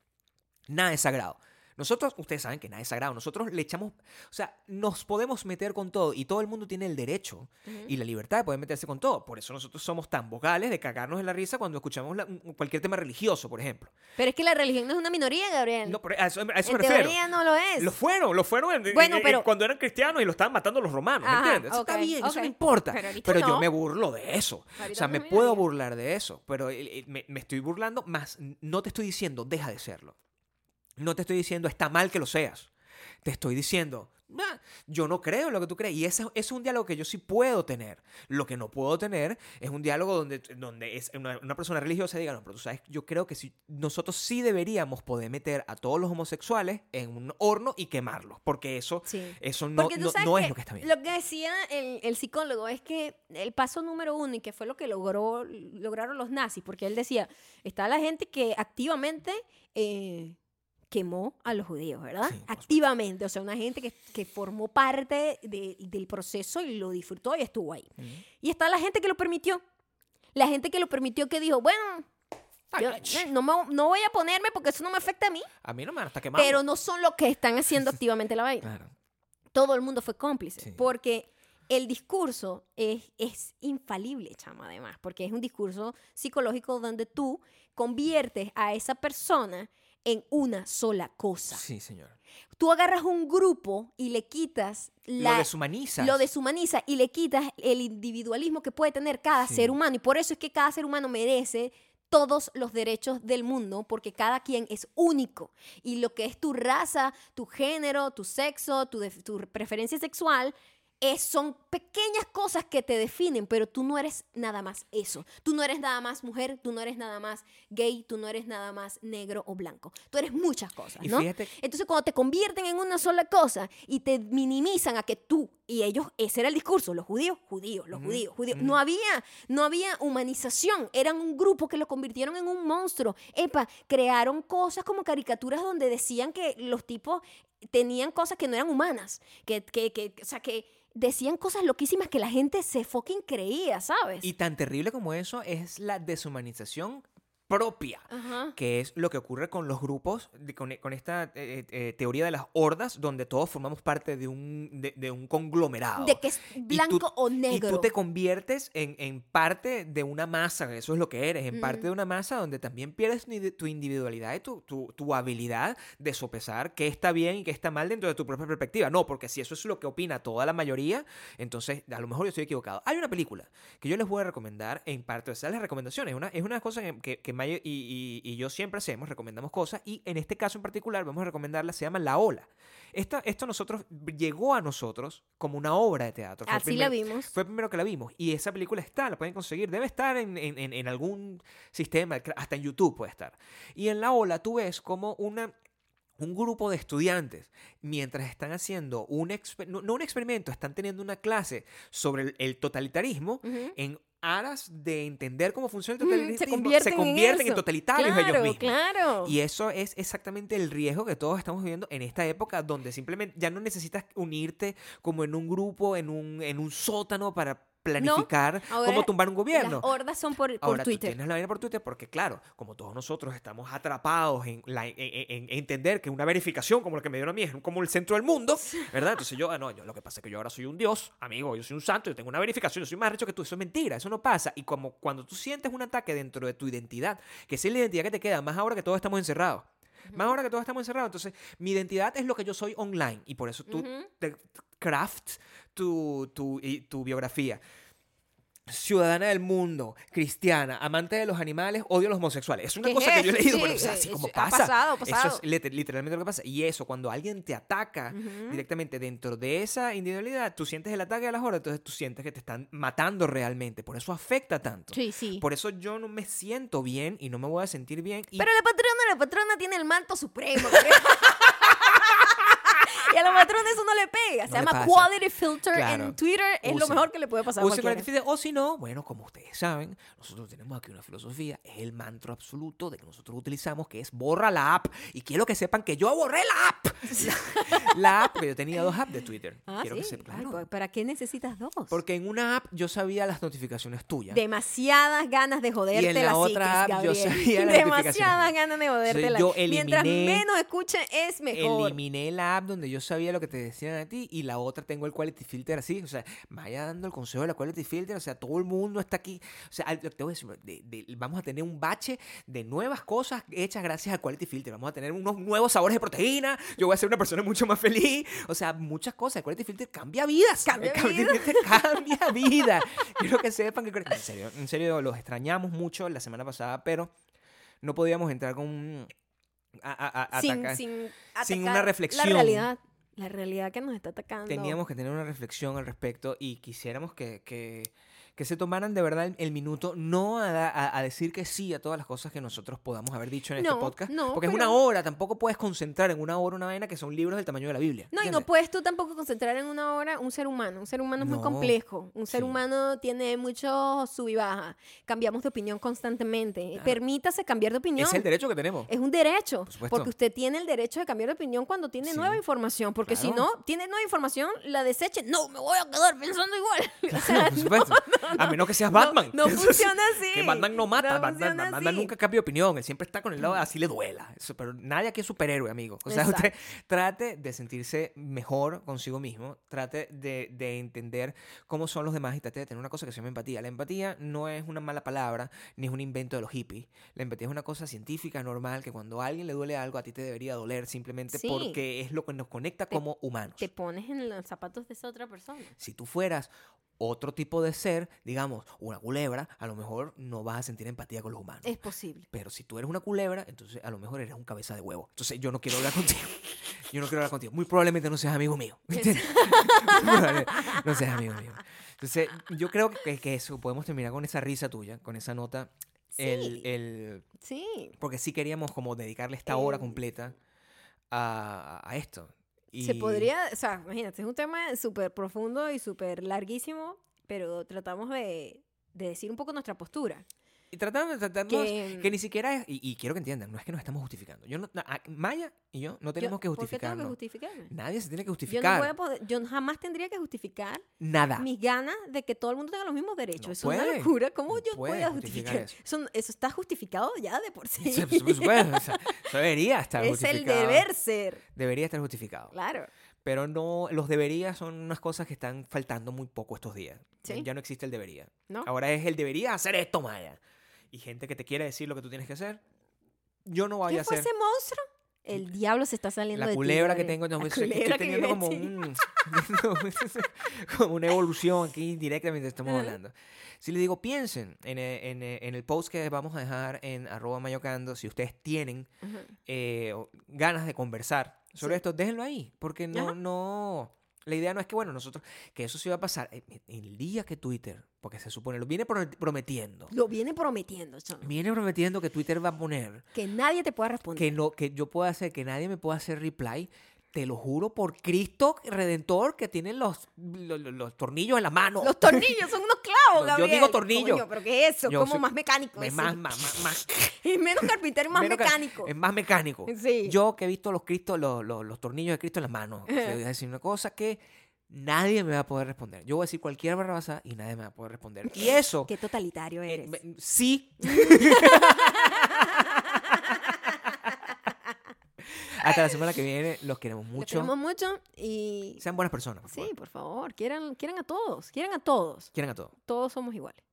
Nada es sagrado. Nosotros, ustedes saben que nada es sagrado. Nosotros le echamos, o sea, nos podemos meter con todo y todo el mundo tiene el derecho y la libertad de poder meterse con todo. Por eso nosotros somos tan vocales de cagarnos en la risa cuando escuchamos la- cualquier tema religioso, por ejemplo. Pero es que la religión no es una minoría, Gabriel. No, pero a eso, a eso en me refiero. no lo es. Lo fueron, lo fueron en- en- Bueno, en- pero- cuando eran cristianos y lo estaban matando los romanos, ¿me Ajá, entiendes? Eso ok, está bien, eso no importa. Pero Pero, ahorita yo no. me burlo de eso. Ahorita o sea, no me puedo burlar de eso, pero eh, eh, me, me estoy burlando, más no te estoy diciendo, deja de serlo. No te estoy diciendo, está mal que lo seas. Te estoy diciendo, "Ah, yo no creo en lo que tú crees. Y ese, ese es un diálogo que yo sí puedo tener. Lo que no puedo tener es un diálogo donde, donde es una, una persona religiosa diga, no, pero tú sabes, yo creo que sí, nosotros sí deberíamos poder meter a todos los homosexuales en un horno y quemarlos. Porque eso, Sí. eso no, no, es lo que está bien. Lo que decía el, el psicólogo es que el paso número uno, y que fue lo que logró, lograron los nazis, porque él decía, está la gente que activamente eh, quemó a los judíos, ¿verdad? Sí, activamente, o sea, una gente que, que formó parte de- del proceso y lo disfrutó y estuvo ahí. Y está la gente que lo permitió. La gente que lo permitió que dijo, bueno, yo, no, me- no voy a ponerme porque eso no me afecta a mí, A mí no me hasta quemar. pero no son los que están haciendo <laughs> activamente la vaina Claro. todo el mundo fue cómplice. Sí. Porque el discurso es, es infalible, chama, además. Porque es un discurso psicológico donde tú conviertes a esa persona en una sola cosa. Sí, señor. Tú agarras un grupo y le quitas la, lo deshumaniza. lo deshumaniza y le quitas el individualismo que puede tener cada Sí. ser humano. Y por eso es que cada ser humano merece todos los derechos del mundo, porque cada quien es único. Y lo que es tu raza, tu género, tu sexo, tu preferencia sexual, es, son pequeñas cosas que te definen, pero tú no eres nada más eso. Tú no eres nada más mujer, tú no eres nada más gay, tú no eres nada más negro o blanco. Tú eres muchas cosas, Y ¿no? fíjate- Entonces, cuando te convierten en una sola cosa y te minimizan a que tú y ellos, ese era el discurso, los judíos, judíos, los judíos, judíos. No había, no había humanización, eran un grupo que lo convirtieron en un monstruo. Epa, crearon cosas como caricaturas donde decían que los tipos tenían cosas que no eran humanas, que, que, que o sea, que decían cosas loquísimas que la gente se fucking creía, ¿sabes? Y tan terrible como eso es la deshumanización propia. Ajá. que es lo que ocurre con los grupos, de- con, con esta eh, eh, teoría de las hordas, donde todos formamos parte de un, de, de un conglomerado. De que es blanco o Y negro. tú te conviertes en, en parte de una masa, eso es lo que eres, en parte Ujú. de una masa donde también pierdes tu indi- tu individualidad y tu, tu, tu habilidad de sopesar qué está bien y qué está mal dentro de tu propia perspectiva. No, porque si eso es lo que opina toda la mayoría, entonces a lo mejor yo estoy equivocado. Hay una película que yo les voy a recomendar en parte, o sea, las recomendaciones, es una, es una cosa que, que, Maya y, y- y yo siempre hacemos, recomendamos cosas, y en este caso en particular vamos a recomendarla, se llama La Ola. Esta, esto nosotros, llegó a nosotros como una obra de teatro. Fue Así la primer- vimos. fue primero que la vimos. Y esa película está, la pueden conseguir. Debe estar en, en- en- algún sistema, hasta en YouTube puede estar. Y en la ola tú ves como una, un grupo de estudiantes, mientras están haciendo un, no, no un experimento, están teniendo una clase sobre el, el totalitarismo Ujú. en aras de entender cómo funciona el totalitarismo. se convierten, convierten en, totalitarios claro, ellos mismos. Claro. Y eso es exactamente el riesgo que todos estamos viviendo en esta época donde simplemente ya no necesitas unirte como en un grupo, en un, en un sótano para planificar cómo tumbar un gobierno. Las hordas son por, por Ahora tú Twitter. tienes la vaina por Twitter porque, claro, como todos nosotros estamos atrapados en, la- en- en- en entender que una verificación como la que me dieron a mí es como el centro del mundo, ¿verdad? <laughs> Entonces yo, ah, no, yo lo que pasa es que yo ahora soy un dios, amigo, yo soy un santo, yo tengo una verificación, yo soy más rico que tú, eso es mentira, eso no pasa. Y como cuando tú sientes un ataque dentro de tu identidad, que es la identidad que te queda, más ahora que todos estamos encerrados. Más ahora que todos estamos encerrados. Entonces, mi identidad es lo que yo soy online. Y por eso tú te craft tu, tu, y- tu biografía. Ciudadana del mundo, cristiana, amante de los animales, odio a los homosexuales. Es una ¿Qué cosa es que yo he leído, Sí, pero o sea, eh, así eso como pasa. pasado, Eso es lit- literalmente lo que pasa. Y eso, cuando alguien te ataca directamente dentro de esa individualidad, tú sientes el ataque a las horas, entonces tú sientes que te están matando realmente. Por eso afecta tanto. Sí, sí. Por eso yo no me siento bien y no me voy a sentir bien. Y Pero la patrona, la patrona tiene el manto supremo. <laughs> a la patrona eso no le pega. Se No llama. Quality Filter Claro. en Twitter. Es lo mejor que le puede pasar a cualquiera. O si no, bueno, como ustedes saben, nosotros tenemos aquí una filosofía, es el mantra absoluto de que nosotros utilizamos, que es borra la app. Y quiero que sepan que yo borré la app. <laughs> la app, porque yo tenía dos apps de Twitter. Ah, quiero que sepan. Claro. ¿Para qué necesitas dos? Porque en una app yo sabía las notificaciones tuyas. Demasiadas ganas de joderte Y en la la otra app yo Gabriel. sabía las Demasiadas notificaciones. ganas de joderte yo Mientras menos escuchen, es mejor. Eliminé la app donde yo sabía lo que te decían a ti y la otra tengo el Quality Filter así. O sea, vaya dando el consejo de la Quality Filter. O sea, todo el mundo está aquí. O sea, te voy a decir, de- de- vamos a tener un bache de nuevas cosas hechas gracias al Quality Filter. Vamos a tener unos nuevos sabores de proteína. Yo voy a ser una persona mucho más feliz. O sea, muchas cosas. El Quality Filter cambia vidas. Cambia el. Filter cambia <laughs> vida. Quiero que sepan que... En serio, en serio, los extrañamos mucho la semana pasada, pero no podíamos entrar con... un- A, a- a- sin, atacar. sin, sin atacar una reflexión. La realidad. La realidad que nos está atacando. Teníamos que tener una reflexión al respecto y quisiéramos que, que, que se tomaran de verdad el, el minuto, no a, a- a decir que sí a todas las cosas que nosotros podamos haber dicho en No, este podcast. no, porque es una hora, tampoco puedes concentrar en una hora una vaina que son libros del tamaño de la Biblia. No, y no puedes tú tampoco concentrar en una hora un ser humano. Un ser humano es muy complejo. Un ser sí. humano tiene mucho sub y baja. Cambiamos de opinión constantemente. Claro. Permítase cambiar de opinión. Es el derecho que tenemos. Es un derecho, Por porque usted tiene el derecho de cambiar de opinión cuando tiene Sí. nueva información, porque si Claro. no tiene nueva información, la deseche, no, me voy a quedar pensando igual. <laughs> O sea, Por supuesto. A menos que seas Batman. No, <laughs> funciona así. Que Batman no mata, No Batman, Batman nunca cambia de opinión, él siempre está con el lado de así le duela. Eso, pero nadie aquí es superhéroe, amigo. O sea, Exacto. usted trate de sentirse mejor consigo mismo, trate de, de entender cómo son los demás y trate de tener una cosa que se llama empatía. La empatía no es una mala palabra, ni es un invento de los hippies. La empatía es una cosa científica, normal, que cuando a alguien le duele algo, a ti te debería doler simplemente Sí. porque es lo que nos conecta Te- como humanos. Te pones en los zapatos de esa otra persona. Si tú fueras otro tipo de ser, digamos, una culebra, a lo mejor no vas a sentir empatía con los humanos. Es posible. Pero si tú eres una culebra, entonces a lo mejor eres un cabeza de huevo. Entonces yo no quiero hablar contigo. <laughs> Yo no quiero hablar contigo. Muy probablemente no seas amigo mío. <laughs> no seas amigo mío. Entonces yo creo que, que eso, podemos terminar con esa risa tuya, con esa nota. El, Sí. el, Sí. porque sí queríamos como dedicarle esta hora Eh, completa a, a esto. Se podría, o sea, imagínate, es un tema súper profundo y súper larguísimo, pero tratamos de, de decir un poco nuestra postura. Y tratamos, tratamos Que- que, ni siquiera es, y, y quiero que entiendan, no es que nos estamos justificando. Yo no, na- a- Maya y yo no tenemos Yo- que ¿Por qué tengo que justificarnos. justificarme? Nadie se tiene que Yo, no justificar. voy a poder- yo jamás tendría que justificar Nada. mis ganas de que todo el mundo tenga los mismos derechos. No es una locura. ¿Cómo No yo voy a justificar eso. Eso, eso está justificado ya de por sí. Sí, por supuesto, o sea, eso debería estar <laughs> es el justificado. deber ser. Debería estar justificado. Claro. Pero no, los deberías son unas cosas que están faltando muy poco estos días. Sí. Ya no existe el debería. ¿No? Ahora es el debería hacer esto, Maya. Y gente que te quiere decir lo que tú tienes que hacer. Yo no voy ¿Qué a fue hacer. ese monstruo? El diablo se está saliendo La de ti, culebra que Gabriel. tengo, no, La que estoy que teniendo como ti. un <laughs> como una evolución aquí directamente estamos hablando. Si le digo, piensen en el, en el- en el post que vamos a dejar en arroba mayocando, si ustedes tienen Ajá. eh, o- ganas de conversar sobre Sí. esto, déjenlo ahí, porque no, Ajá. no, la idea no es que, bueno, nosotros, que eso sí va a pasar el día que Twitter, porque se supone, lo viene pro- prometiendo, Lo viene prometiendo, chamo. viene prometiendo que Twitter va a poner Que nadie te pueda responder. que no que yo pueda hacer que nadie me pueda hacer reply te lo juro por Cristo redentor que tiene los, los, los- los tornillos en la mano Los tornillos son unos clavos, <laughs> Yo Gabriel. digo tornillo. Coño, pero ¿qué es eso? Yo Como soy- más mecánico. es más, más, más, más- <laughs> Es menos carpintero y más menos mecánico. es más mecánico Sí. yo que he visto los Cristo los, los, los tornillos de Cristo en las manos te voy a decir una cosa que nadie me va a poder responder yo voy a decir cualquier barrabasa y nadie me va a poder responder y <laughs> eso Qué totalitario eh, eres. me- sí hasta la semana que viene los queremos Los mucho queremos mucho y... sean buenas personas por Sí, favor. por favor, quieran, quieran a todos. Quieran a todos. quieran a todos Todos somos iguales.